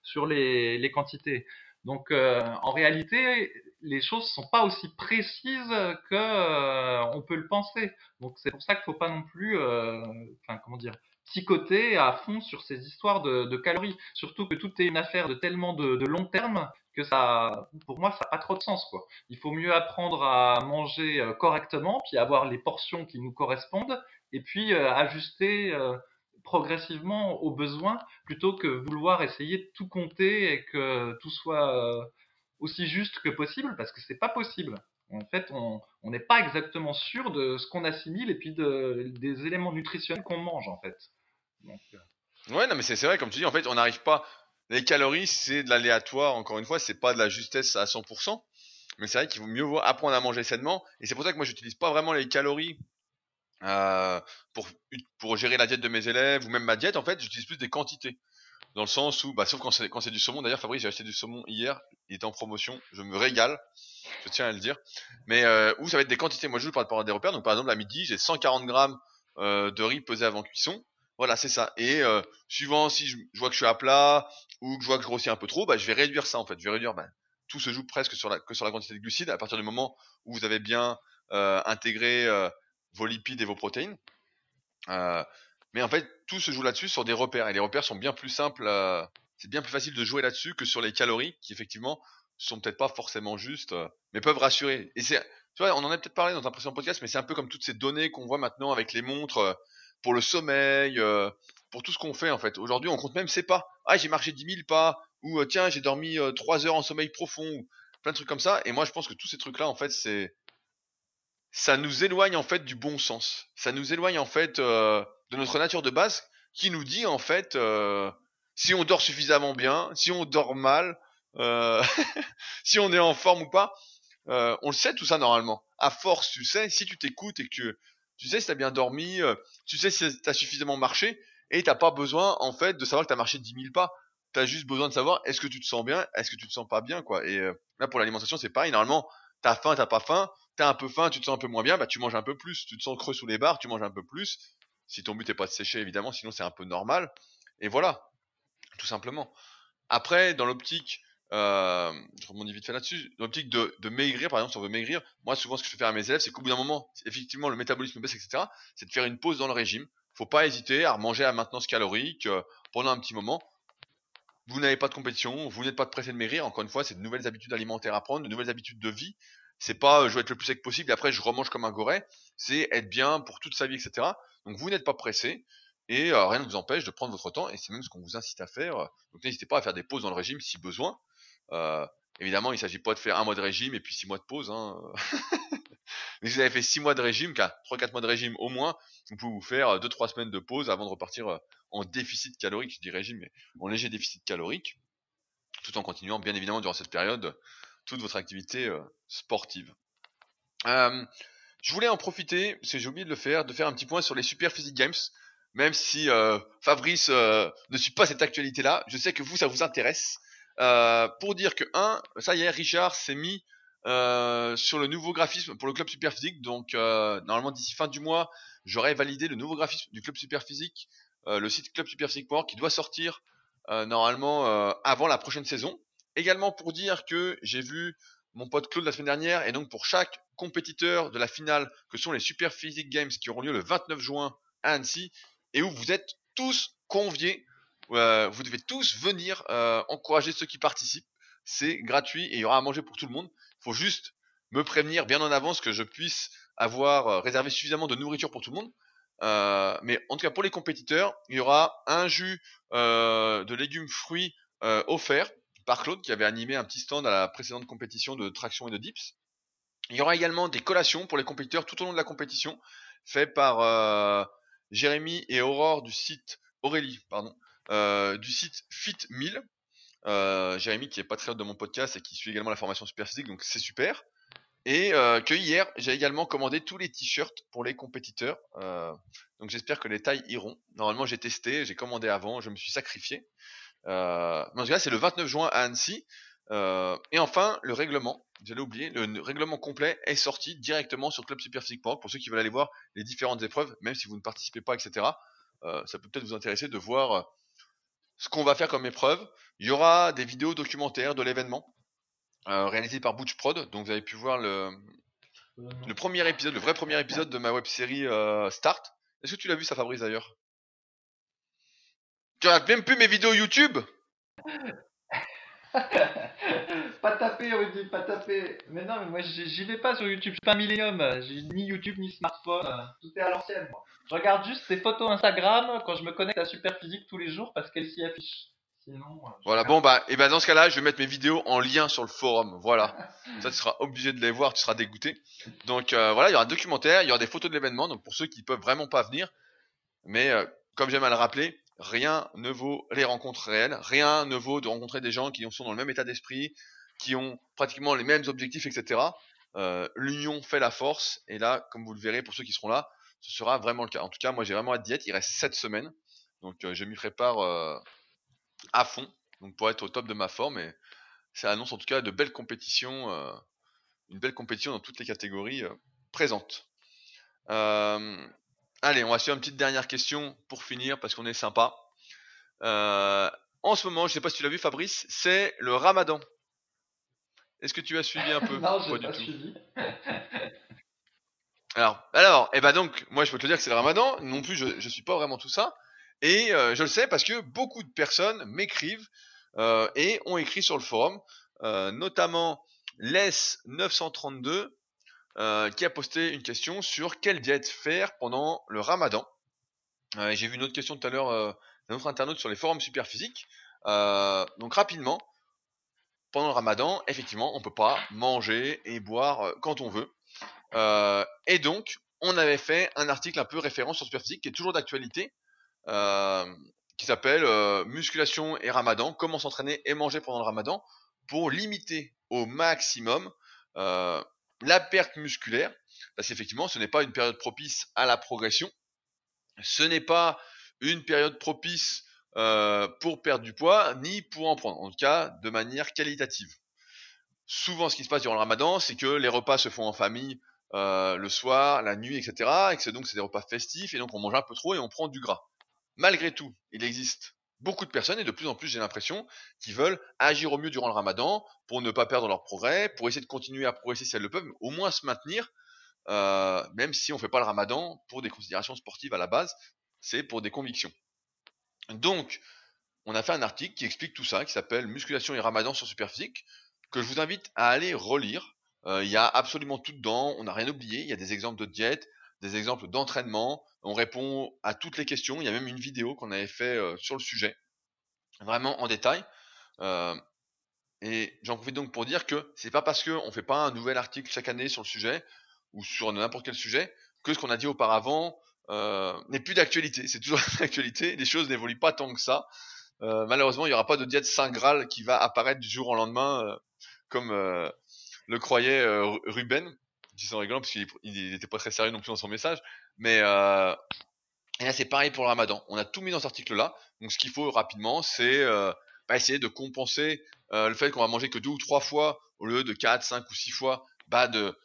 sur les, quantités. Donc, en réalité, les choses sont pas aussi précises que on peut le penser. Donc, c'est pour ça qu'il faut pas non plus, enfin, comment dire, psychoter à fond sur ces histoires de, de, calories. Surtout que tout est une affaire de tellement de, de long terme que ça, pour moi, ça n'a pas trop de sens, quoi. Il faut mieux apprendre à manger euh, correctement, puis avoir les portions qui nous correspondent, et puis euh, ajuster euh, progressivement aux besoins, plutôt que vouloir essayer de tout compter et que tout soit aussi juste que possible, parce que c'est pas possible. En fait, on n'est pas exactement sûr de ce qu'on assimile et puis de, des éléments nutritionnels qu'on mange, en fait. Donc, Ouais, non, mais c'est vrai, comme tu dis, en fait, on n'arrive pas les calories, c'est de l'aléatoire, encore une fois, c'est pas de la justesse à 100%. Mais c'est vrai qu'il vaut mieux apprendre à manger sainement. Et c'est pour ça que moi, j'utilise pas vraiment les calories pour, pour gérer la diète de mes élèves ou même ma diète. En fait, j'utilise plus des quantités. Dans le sens où, bah, sauf quand c'est, du saumon. D'ailleurs, Fabrice, j'ai acheté du saumon hier. Il était en promotion. Je me régale. Je tiens à le dire. Mais euh, où ça va être des quantités? Moi, je joue par rapport à des repères. Donc, par exemple, à midi, j'ai 140 grammes euh, de riz pesé avant cuisson. Voilà, c'est ça. Et euh, suivant si je, vois que je suis à plat ou que je vois que je grossis un peu trop, bah, je vais réduire ça en fait. Je vais réduire. Bah, tout se joue presque sur la, que sur la quantité de glucides à partir du moment où vous avez bien intégré vos lipides et vos protéines. mais en fait, tout se joue là-dessus sur des repères. Et les repères sont bien plus simples. c'est bien plus facile de jouer là-dessus que sur les calories qui effectivement sont peut-être pas forcément justes, mais peuvent rassurer. Et c'est, tu vois, on en a peut-être parlé dans un précédent podcast, mais c'est un peu comme toutes ces données qu'on voit maintenant avec les montres pour le sommeil, euh, pour tout ce qu'on fait en fait. Aujourd'hui, on compte même ses pas. Ah, j'ai marché 10 000 pas, ou euh, tiens, j'ai dormi 3 euh, heures en sommeil profond, ou plein de trucs comme ça. Et moi, je pense que tous ces trucs-là, en fait, c'est ça nous éloigne en fait du bon sens. Ça nous éloigne en fait de notre nature de base, qui nous dit en fait si on dort suffisamment bien, si on dort mal, si on est en forme ou pas. on le sait tout ça normalement. À force, tu sais, si tu t'écoutes et que tu sais si t'as bien dormi, euh, tu sais si t'as suffisamment marché, et t'as pas besoin en fait de savoir que t'as marché 10 000 pas. T'as juste besoin de savoir est-ce que tu te sens bien, est-ce que tu te sens pas bien, quoi. Et euh, là pour l'alimentation c'est pareil. Normalement t'as faim, t'as pas faim, t'as un peu faim, tu te sens un peu moins bien, bah tu manges un peu plus. Tu te sens creux sous les barres, tu manges un peu plus. Si ton but est pas de sécher évidemment, sinon c'est un peu normal. Et voilà, tout simplement. Après dans l'optique euh, je rebondis vite fait là-dessus, l'optique de, maigrir, par exemple, si on veut maigrir, moi souvent ce que je fais à mes élèves, c'est qu'au bout d'un moment, effectivement le métabolisme baisse, etc., c'est de faire une pause dans le régime. Faut pas hésiter à manger à maintenance calorique euh, pendant un petit moment. Vous n'avez pas de compétition, vous n'êtes pas pressé de maigrir, encore une fois, c'est de nouvelles habitudes alimentaires à prendre, de nouvelles habitudes de vie. C'est pas euh, je vais être le plus sec possible et après je remange comme un goret, c'est être bien pour toute sa vie, etc. Donc vous n'êtes pas pressé, et rien ne vous empêche de prendre votre temps et c'est même ce qu'on vous incite à faire. Donc n'hésitez pas à faire des pauses dans le régime si besoin. Euh, évidemment, il ne s'agit pas de faire un mois de régime et puis six mois de pause. Hein. Mais si vous avez fait six mois de régime, qu'à trois quatre mois de régime au moins, vous pouvez vous faire deux trois semaines de pause avant de repartir euh, en déficit calorique. Je dis régime, mais en léger déficit calorique, tout en continuant bien évidemment durant cette période toute votre activité euh, sportive. je voulais en profiter, parce que j'ai oublié de le faire, de faire un petit point sur les Super Physique Games. Même si Fabrice ne suit pas cette actualité-là, je sais que vous, ça vous intéresse. Euh, pour dire que un, ça y est, Richard s'est mis euh, sur le nouveau graphisme pour le club Superphysique. Donc euh, normalement d'ici fin du mois, j'aurai validé le nouveau graphisme du club Superphysique, euh, le site clubsuperphysique.org qui doit sortir euh, normalement euh, avant la prochaine saison. Également pour dire que j'ai vu mon pote Claude la semaine dernière et donc pour chaque compétiteur de la finale que sont les Superphysique Games qui auront lieu le 29 juin à Annecy et où vous êtes tous conviés euh, vous devez tous venir euh, encourager ceux qui participent. C'est gratuit et il y aura à manger pour tout le monde. Il faut juste me prévenir bien en avance que je puisse avoir euh, réservé suffisamment de nourriture pour tout le monde. Euh, mais en tout cas pour les compétiteurs, il y aura un jus euh, de légumes fruits euh, offert par Claude qui avait animé un petit stand à la précédente compétition de traction et de dips. Il y aura également des collations pour les compétiteurs tout au long de la compétition, fait par Jérémy et Aurore du site Aurélie, pardon, euh, du site Fit1000. Euh, Jérémy qui est patriote de mon podcast et qui suit également la formation super physique, donc c'est super. Et euh, que hier, j'ai également commandé tous les t-shirts pour les compétiteurs. Euh, donc j'espère que les tailles iront. Normalement, j'ai testé, j'ai commandé avant, je me suis sacrifié. Euh, en tout cas, c'est le 29 juin à Annecy. Euh, et enfin, le règlement, j'allais oublier, le règlement complet est sorti directement sur clubsuperphysique.org pour ceux qui veulent aller voir les différentes épreuves, même si vous ne participez pas, etc. Euh, ça peut peut-être vous intéresser de voir euh, ce qu'on va faire comme épreuve. Il y aura des vidéos documentaires de l'événement réalisées par Butch Prod, donc vous avez pu voir le, le premier épisode, le vrai premier épisode de ma web série Start. Est-ce que tu l'as vu ça, Fabrice d'ailleurs? Tu regardes même plus mes vidéos YouTube pas taper, Rudy, pas taper. Mais non, mais moi j'y vais pas sur YouTube, je suis pas un millénium. J'ai ni YouTube ni smartphone, tout est à l'ancienne, moi. Je regarde juste tes photos Instagram quand je me connecte à Superphysique tous les jours parce qu'elles s'y affichent. Sinon. euh, Voilà, bon bah, et ben dans ce cas-là, je vais mettre mes vidéos en lien sur le forum. Voilà. Ça, tu seras obligé de les voir, tu seras dégoûté. Donc euh, voilà, il y aura un documentaire, il y aura des photos de l'événement. Donc pour ceux qui peuvent vraiment pas venir, mais euh, comme j'aime à le rappeler, rien ne vaut les rencontres réelles, rien ne vaut de rencontrer des gens qui sont dans le même état d'esprit, qui ont pratiquement les mêmes objectifs, etc. Euh, L'union fait la force, et là, comme vous le verrez pour ceux qui seront là, ce sera vraiment le cas. En tout cas, moi j'ai vraiment hâte d'y. Il reste 7 semaines, donc euh, je m'y prépare euh, à fond, donc pour être au top de ma forme. Et ça annonce en tout cas de belles compétitions, une belle compétition dans toutes les catégories présentes. Allez, on va faire une petite dernière question pour finir parce qu'on est sympa. Euh, en ce moment, je sais pas si tu l'as vu, Fabrice, c'est le Ramadan. Est-ce que tu as suivi un peu non, Pas du pas tout. suivi. Alors, alors, et ben donc, moi je peux te dire que c'est le Ramadan. Non plus, je, je suis pas vraiment tout ça. Et euh, je le sais parce que beaucoup de personnes m'écrivent euh, et ont écrit sur le forum, notamment Les932 euh, qui a posté une question sur quelle diète faire pendant le Ramadan. Euh, J'ai vu une autre question tout à l'heure euh, d'un autre internaute sur les forums Superphysique. Euh, donc rapidement, pendant le Ramadan, effectivement, on peut pas manger et boire euh, quand on veut. Et donc, on avait fait un article un peu référent sur Superphysique qui est toujours d'actualité, qui s'appelle Musculation et Ramadan, comment s'entraîner et manger pendant le Ramadan pour limiter au maximum euh, la perte musculaire, parce qu'effectivement, ce n'est pas une période propice à la progression, ce n'est pas une période propice euh, pour perdre du poids, ni pour en prendre, en tout cas de manière qualitative. Souvent, ce qui se passe durant le Ramadan, c'est que les repas se font en famille euh, le soir, la nuit, etc. Et que c'est donc c'est des repas festifs et donc on mange un peu trop et on prend du gras. Malgré tout, il existe beaucoup de personnes et de plus en plus j'ai l'impression qui veulent agir au mieux durant le Ramadan pour ne pas perdre leur progrès, pour essayer de continuer à progresser si elles le peuvent, mais au moins se maintenir, euh, même si on fait pas le Ramadan pour des considérations sportives à la base, c'est pour des convictions. Donc, on a fait un article qui explique tout ça, qui s'appelle Musculation et Ramadan sur Superphysique, que je vous invite à aller relire. Euh, Il y a absolument tout dedans, on n'a rien oublié, il y a des exemples de diète, des exemples d'entraînement, on répond à toutes les questions, il y a même une vidéo qu'on avait fait euh, sur le sujet, vraiment en détail. Euh, et j'en profite donc pour dire que c'est pas parce qu'on fait pas un nouvel article chaque année sur le sujet, ou sur n'importe quel sujet, que ce qu'on a dit auparavant euh, n'est plus d'actualité. C'est toujours d'actualité, les choses n'évoluent pas tant que ça. Malheureusement, il n'y aura pas de diète Saint Graal qui va apparaître du jour au lendemain, comme le croyait euh, S'en rigolant parce qu'il il était pas très sérieux non plus dans son message. Mais euh, là, c'est pareil pour le Ramadan. On a tout mis dans cet article-là. Donc, ce qu'il faut rapidement, c'est euh, bah, essayer de compenser euh, le fait qu'on va manger que deux ou trois fois au lieu de quatre, cinq ou six fois, bah, de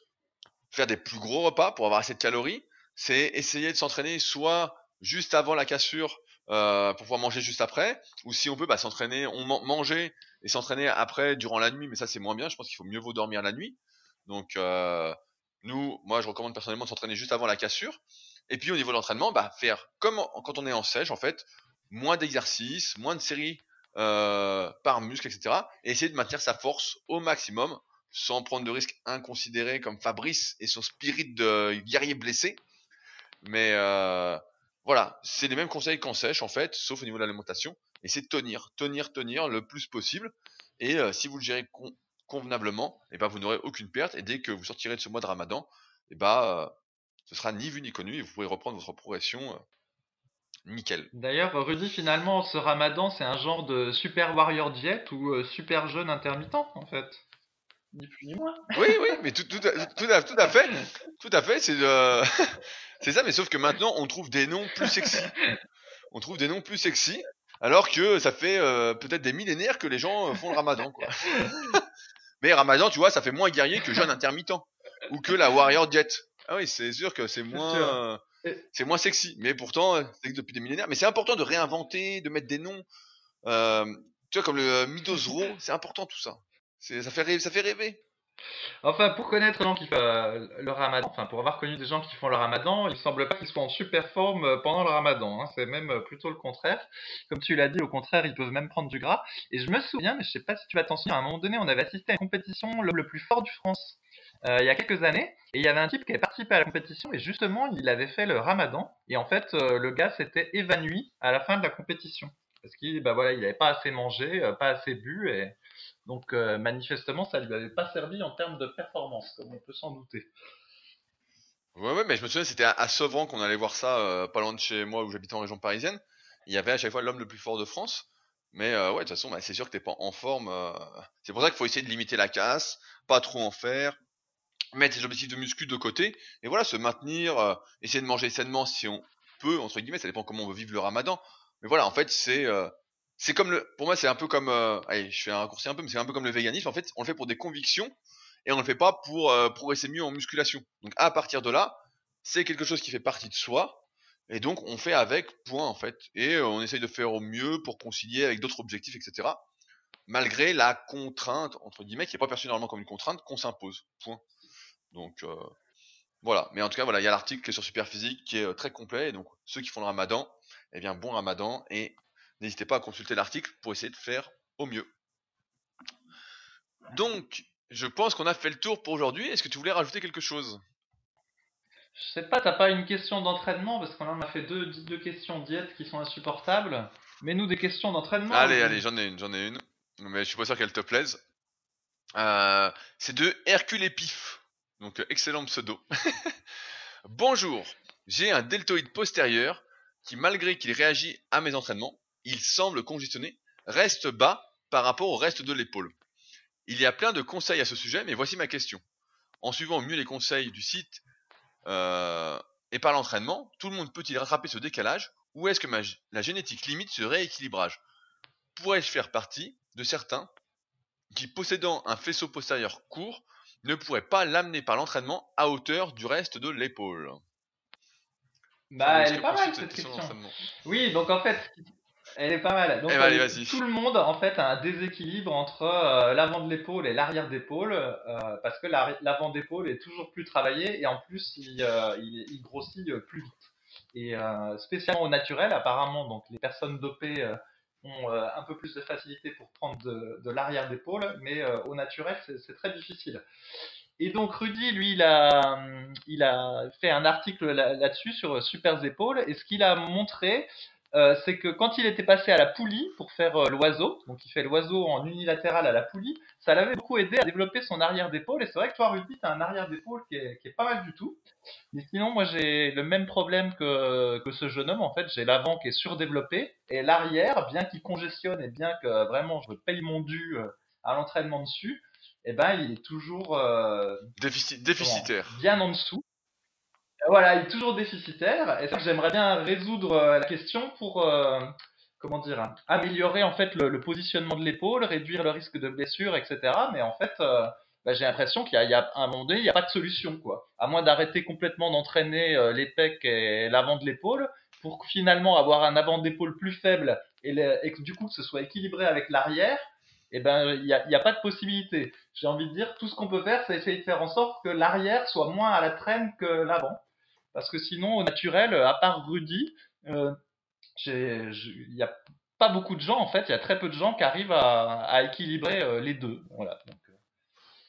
faire des plus gros repas pour avoir assez de calories. C'est essayer de s'entraîner soit juste avant la cassure pour pouvoir manger juste après, ou si on peut bah, s'entraîner, on man- manger et s'entraîner après durant la nuit, mais ça c'est moins bien. Je pense qu'il faut mieux vaut dormir la nuit. Donc nous, moi je recommande personnellement de s'entraîner juste avant la cassure. Et puis au niveau de l'entraînement, bah, faire comme quand on est en sèche en fait, moins d'exercices, moins de séries euh, par muscle, etc. Et essayer de maintenir sa force au maximum sans prendre de risques inconsidérés comme Fabrice et son spirit de guerrier blessé. Mais euh, voilà, c'est les mêmes conseils qu'en sèche en fait, sauf au niveau de l'alimentation. Et c'est tenir, tenir, tenir le plus possible. Et euh, si vous le gérez convenablement, et ben vous n'aurez aucune perte. Et dès que vous sortirez de ce mois de Ramadan, et ben euh, ce sera ni vu ni connu et vous pourrez reprendre votre progression euh, nickel. D'ailleurs, Rudy, finalement, ce ramadan, c'est un genre de super warrior diet ou euh, super jeûne intermittent, en fait? Ni plus ni moins. Oui, oui, mais tout, tout, à, tout, à, tout à fait, tout à fait, c'est euh, c'est ça, mais sauf que maintenant on trouve des noms plus sexy. On trouve des noms plus sexy. Alors que ça fait euh, peut-être des millénaires que les gens euh, font le ramadan. Quoi. Mais ramadan, tu vois, ça fait moins guerrier que jeûne intermittent. Ou que la warrior diet. Ah oui, c'est sûr que c'est moins... C'est moins sexy. Mais pourtant, euh, c'est depuis des millénaires. Mais c'est important de réinventer, de mettre des noms. Euh, tu vois, comme le euh, Midosro, c'est important tout ça. C'est- Ça fait, rêver, ça fait rêver. Enfin, pour connaître les gens qui font euh, le ramadan, enfin, pour avoir connu des gens qui font le ramadan, il semble pas qu'ils soient en super forme euh, pendant le ramadan. hein. C'est même euh, plutôt le contraire. Comme tu l'as dit, au contraire, ils peuvent même prendre du gras. Et je me souviens, mais je sais pas si tu vas t'en souvenir, à un moment donné, on avait assisté à une compétition le, le plus fort du France. il y a quelques années, et il y avait un type qui avait participé à la compétition, et justement, il avait fait le ramadan, et en fait, le gars s'était évanoui à la fin de la compétition. Parce qu'il bah voilà, il n'avait pas assez mangé, pas assez bu, et donc euh, manifestement, ça lui avait pas servi en termes de performance, comme on peut s'en douter. Ouais, ouais, mais je me souviens, c'était à, à qu'on allait voir ça, euh, pas loin de chez moi où j'habitais en région parisienne. Il y avait à chaque fois l'homme le plus fort de France. Mais euh, ouais, de toute façon, bah, c'est sûr que t'es pas en forme. C'est pour ça qu'il faut essayer de limiter la casse, pas trop en faire, mettre ses objectifs de muscu de côté, et voilà, se maintenir, essayer de manger sainement si on peut, entre guillemets, ça dépend comment on veut vivre le ramadan. Mais voilà, en fait, c'est c'est comme le, pour moi, c'est un peu comme, euh, allez, je fais un raccourci un peu, mais c'est un peu comme le véganisme. En fait, on le fait pour des convictions et on le fait pas pour euh, progresser mieux en musculation. Donc à partir de là, c'est quelque chose qui fait partie de soi. Et donc on fait avec, point en fait. Et euh, on essaye de faire au mieux pour concilier avec d'autres objectifs, etc. Malgré la contrainte, entre guillemets, qui n'est pas perçue normalement comme une contrainte, qu'on s'impose. Point. Donc voilà. Mais en tout cas, voilà, il y a l'article qui est sur Superphysique qui est très complet. Et donc ceux qui font le ramadan, eh bien bon ramadan. Et n'hésitez pas à consulter l'article pour essayer de faire au mieux. Donc, je pense qu'on a fait le tour pour aujourd'hui. Est-ce que tu voulais rajouter quelque chose? Je sais pas, t'as pas une question d'entraînement? Parce qu'on en a fait deux, deux questions diète qui sont insupportables. Mais nous des questions d'entraînement. Allez, allez, j'en ai une, j'en ai une. Mais je suis pas sûr qu'elle te plaise. Euh, c'est de Hercule Épif. Donc, excellent pseudo. Bonjour, j'ai un deltoïde postérieur qui, malgré qu'il réagit à mes entraînements, il semble congestionné, reste bas par rapport au reste de l'épaule. Il y a plein de conseils à ce sujet, mais voici ma question. En suivant mieux les conseils du site euh, et par l'entraînement, tout le monde peut-il rattraper ce décalage ou est-ce que ma, la génétique limite ce rééquilibrage? Pourrais-je faire partie de certains qui, possédant un faisceau postérieur court, ne pourraient pas l'amener par l'entraînement à hauteur du reste de l'épaule? Bah, elle est pas mal cette question Oui, donc en fait, elle est pas mal. Donc, Eh ben, allez, euh, vas-y. tout le monde en fait a un déséquilibre entre euh, l'avant de l'épaule et l'arrière d'épaule euh, parce que l'avant d'épaule est toujours plus travaillé et en plus il, euh, il, il grossit plus vite. Et spécialement au naturel, apparemment, donc les personnes dopées ont un peu plus de facilité pour prendre de, de l'arrière d'épaule, mais au naturel c'est très difficile. Et donc Rudy, lui, il a, il a fait un article là- là-dessus sur Super Épaules, et ce qu'il a montré, euh, c'est que quand il était passé à la poulie pour faire euh, l'oiseau, donc il fait l'oiseau en unilatéral à la poulie, ça l'avait beaucoup aidé à développer son arrière d'épaule, et c'est vrai que toi, Rudy, tu as un arrière d'épaule qui est, qui est pas mal du tout. Mais sinon, moi, j'ai le même problème que, que ce jeune homme, en fait, j'ai l'avant qui est surdéveloppé, et l'arrière, bien qu'il congestionne, et bien que vraiment je paye mon dû euh, à l'entraînement dessus, eh ben, il est toujours euh, Défici- Déficitaire. bien en dessous. Voilà, il est toujours déficitaire. Et ça, j'aimerais bien résoudre euh, la question pour, euh, comment dire, améliorer en fait le, positionnement de l'épaule, réduire le risque de blessure, etc. Mais en fait, euh, bah, j'ai l'impression qu'il y a, un moment donné, il n'y a pas de solution, quoi. À moins d'arrêter complètement d'entraîner euh, et l'avant de l'épaule, pour finalement avoir un avant d'épaule plus faible et, que du coup que ce soit équilibré avec l'arrière. Eh ben, il n'y a, a pas de possibilité. J'ai envie de dire, tout ce qu'on peut faire, c'est essayer de faire en sorte que l'arrière soit moins à la traîne que l'avant. Parce que sinon, au naturel, à part Rudy, euh, il n'y a pas beaucoup de gens, en fait, il y a très peu de gens qui arrivent à, équilibrer euh, les deux. Voilà. Euh,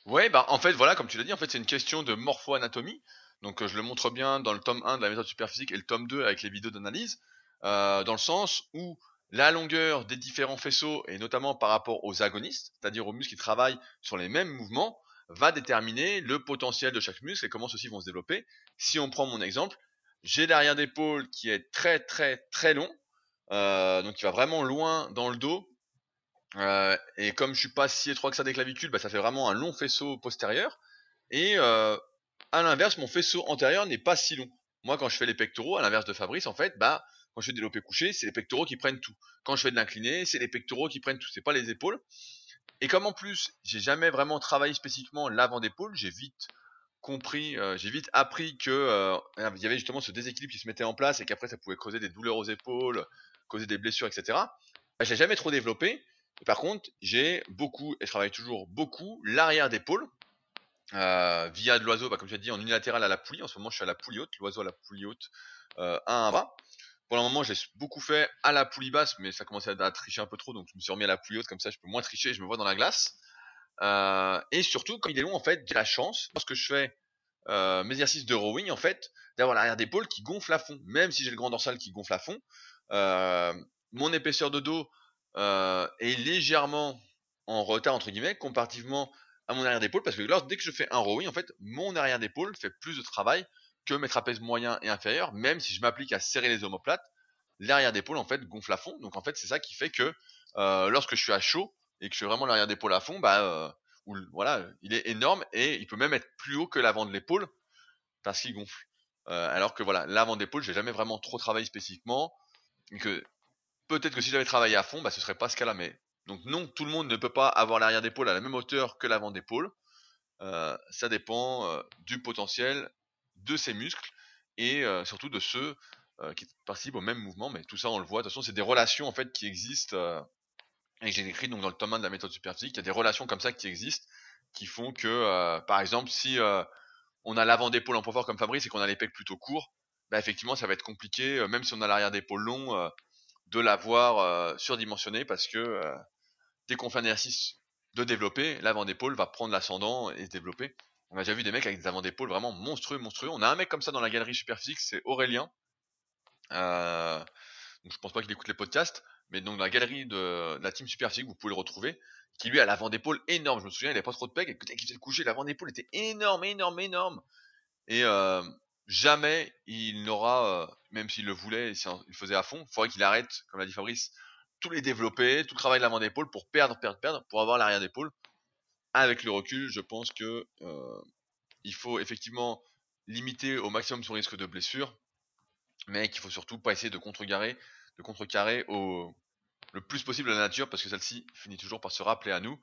Ouais, bah en fait, voilà, comme tu l'as dit, en fait, c'est une question de morpho-anatomie. Donc, je le montre bien dans le tome 1 de la méthode superphysique et le tome 2 avec les vidéos d'analyse, dans le sens où la longueur des différents faisceaux, et notamment par rapport aux agonistes, c'est-à-dire aux muscles qui travaillent sur les mêmes mouvements, va déterminer le potentiel de chaque muscle et comment ceux-ci vont se développer. Si on prend mon exemple, j'ai l'arrière d'épaule qui est très très très long, euh, donc qui va vraiment loin dans le dos, euh, et comme je suis pas si étroit que ça des clavicules, bah, ça fait vraiment un long faisceau postérieur. Et euh, à l'inverse, mon faisceau antérieur n'est pas si long. Moi, quand je fais les pectoraux, à l'inverse de Fabrice, en fait, bah, Quand je fais des développé couché, c'est les pectoraux qui prennent tout. Quand je fais de l'incliné, c'est les pectoraux qui prennent tout, c'est pas les épaules. Et comme en plus, j'ai jamais vraiment travaillé spécifiquement l'avant d'épaule, j'ai vite compris, euh, j'ai vite appris que euh, il y avait justement ce déséquilibre qui se mettait en place et qu'après ça pouvait causer des douleurs aux épaules, causer des blessures, etc. Bah, je l'ai jamais trop développé. par contre, j'ai beaucoup, et je travaille toujours beaucoup, l'arrière d'épaule, euh, via de l'oiseau, bah, comme je l'ai dit, en unilatéral à la poulie. En ce moment, je suis à la poulie haute, l'oiseau à la poulie haute, euh, 1 à bas. Pour le moment, j'ai beaucoup fait à la poulie basse, mais ça commençait à, tricher un peu trop, donc je me suis remis à la poulie haute, comme ça je peux moins tricher, je me vois dans la glace. Euh, et surtout, quand il est long, en fait, j'ai la chance, lorsque je fais euh, mes exercices de rowing, en fait, d'avoir l'arrière d'épaule qui gonfle à fond. Même si j'ai le grand dorsal qui gonfle à fond, euh, mon épaisseur de dos est légèrement en retard, entre guillemets, comparativement à mon arrière d'épaule, parce que lors, dès que je fais un rowing, en fait, mon arrière d'épaule fait plus de travail que mes trapèzes moyens et inférieurs, même si je m'applique à serrer les omoplates, l'arrière d'épaule en fait gonfle à fond. Donc en fait c'est ça qui fait que euh, lorsque je suis à chaud et que je fais vraiment l'arrière d'épaule à fond, bah euh, voilà, il est énorme et il peut même être plus haut que l'avant de l'épaule parce qu'il gonfle. Euh, alors que voilà, l'avant d'épaule, j'ai jamais vraiment trop travaillé spécifiquement et que peut-être que si j'avais travaillé à fond, bah ce serait pas ce cas-là. Mais donc non, tout le monde ne peut pas avoir l'arrière d'épaule à la même hauteur que l'avant d'épaule. ça dépend du potentiel de ses muscles et euh, surtout de ceux euh, qui participent au même mouvement. Mais tout ça, on le voit. De toute façon, c'est des relations en fait qui existent euh, et j'ai écrit donc dans le tome 1 de la méthode superphysique. Il y a des relations comme ça qui existent qui font que, par exemple, si on a l'avant d'épaule en poids comme Fabrice et qu'on a les plutôt courts, bah, effectivement, ça va être compliqué, même si on a l'arrière d'épaule long, de l'avoir surdimensionné parce que dès qu'on fait un exercice de développer, l'avant d'épaule va prendre l'ascendant et se développer. On a déjà vu des mecs avec des avant d'épaule vraiment monstrueux, monstrueux. On a un mec comme ça dans la galerie Superphysique, c'est Aurélien. Euh, donc je pense pas qu'il écoute les podcasts, mais donc dans la galerie de, la team Superphysique, vous pouvez le retrouver, qui lui a l'avant d'épaule énorme. Je me souviens, il avait pas trop de pecs, et dès qu'il faisait le coucher, l'avant d'épaule était énorme, énorme, énorme. Et euh, jamais il n'aura, euh, même s'il le voulait, il le faisait à fond, il faudrait qu'il arrête, comme l'a dit Fabrice, tous les développer, tout le travail de l'avant d'épaule pour perdre, perdre, perdre, pour avoir l'arrière d'épaule avec le recul, je pense que euh, il faut effectivement limiter au maximum son risque de blessure, mais qu'il faut surtout pas essayer de contrecarrer, de contrecarrer au le plus possible la nature, parce que celle-ci finit toujours par se rappeler à nous,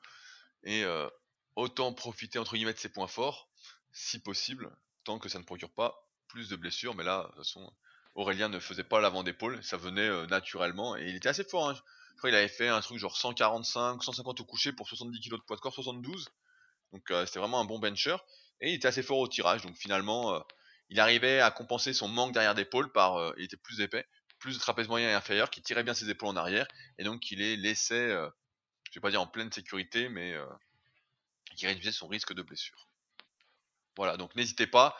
et euh, autant profiter entre guillemets de ses points forts, si possible, tant que ça ne procure pas plus de blessures. Mais là, de toute façon, Aurélien ne faisait pas l'avant d'épaule, ça venait euh, naturellement, et il était assez fort. Hein. Je crois qu'il avait fait un truc genre 145, 150 au coucher pour 70 kg de poids de corps, 72. Donc euh, c'était vraiment un bon bencher. Et il était assez fort au tirage. Donc finalement, euh, il arrivait à compenser son manque derrière d'épaule par, euh, il était plus épais, plus de trapèze moyen et inférieur, qui tirait bien ses épaules en arrière. Et donc il les laissait, je vais pas dire en pleine sécurité, mais qui réduisait son risque de blessure. Voilà, donc n'hésitez pas.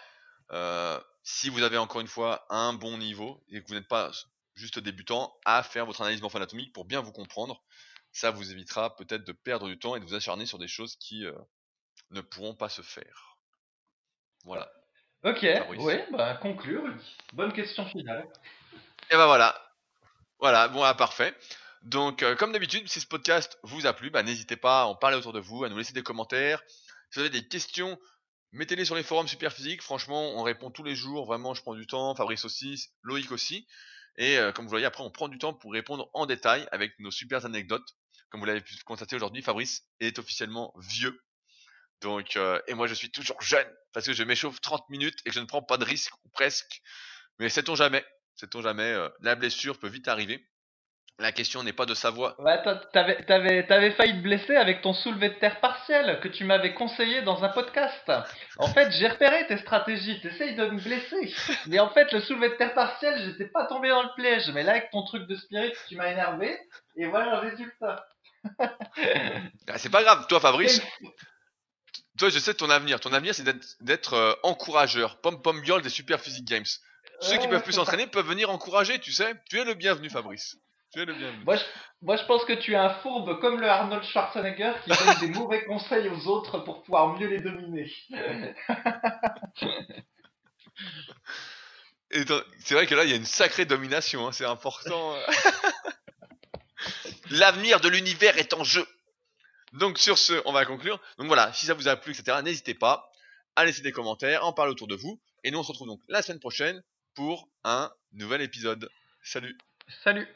si vous avez encore une fois un bon niveau et que vous n'êtes pas juste débutant, à faire votre analyse morpho-anatomique pour bien vous comprendre. Ça vous évitera peut-être de perdre du temps et de vous acharner sur des choses qui euh, ne pourront pas se faire. Voilà. Ok, oui, bah conclure. Bonne question finale. Et ben voilà. Voilà, bon, ah, parfait. Donc, euh, comme d'habitude, si ce podcast vous a plu, bah, n'hésitez pas à en parler autour de vous, à nous laisser des commentaires. Si vous avez des questions, mettez-les sur les forums Superphysique. Franchement, on répond tous les jours. Vraiment, je prends du temps. Fabrice aussi, Loïc aussi. Et comme vous voyez, après, on prend du temps pour répondre en détail avec nos super anecdotes. Comme vous l'avez pu constater aujourd'hui, Fabrice est officiellement vieux. Donc, et moi, je suis toujours jeune parce que je m'échauffe 30 minutes et je ne prends pas de risque ou presque. Mais sait-on jamais Sait-on jamais La blessure peut vite arriver. La question n'est pas de savoir. Ouais, t'avais, t'avais, t'avais failli te blesser avec ton soulevé de terre partiel que tu m'avais conseillé dans un podcast. En fait, j'ai repéré tes stratégies. T'essayes de me blesser. Mais en fait, le soulevé de terre partiel, j'étais pas tombé dans le piège. Mais là, avec ton truc de spirit, tu m'as énervé. Et voilà le résultat. Ah, c'est pas grave. Toi, Fabrice, toi, je sais ton avenir. Ton avenir, c'est d'être, d'être euh, encourageur. Pom pom girl des Super Physique Games. Ceux qui peuvent plus s'entraîner peuvent venir encourager, tu sais. Tu es le bienvenu, Fabrice. Moi je, pense que tu es un fourbe comme le Arnold Schwarzenegger qui donne des mauvais conseils aux autres pour pouvoir mieux les dominer. c'est vrai que là, il y a une sacrée domination, hein, c'est important. L'avenir de l'univers est en jeu. Donc sur ce, on va conclure. Donc voilà, si ça vous a plu, etc., n'hésitez pas à laisser des commentaires, en parler autour de vous. Et nous, on se retrouve donc la semaine prochaine pour un nouvel épisode. Salut. Salut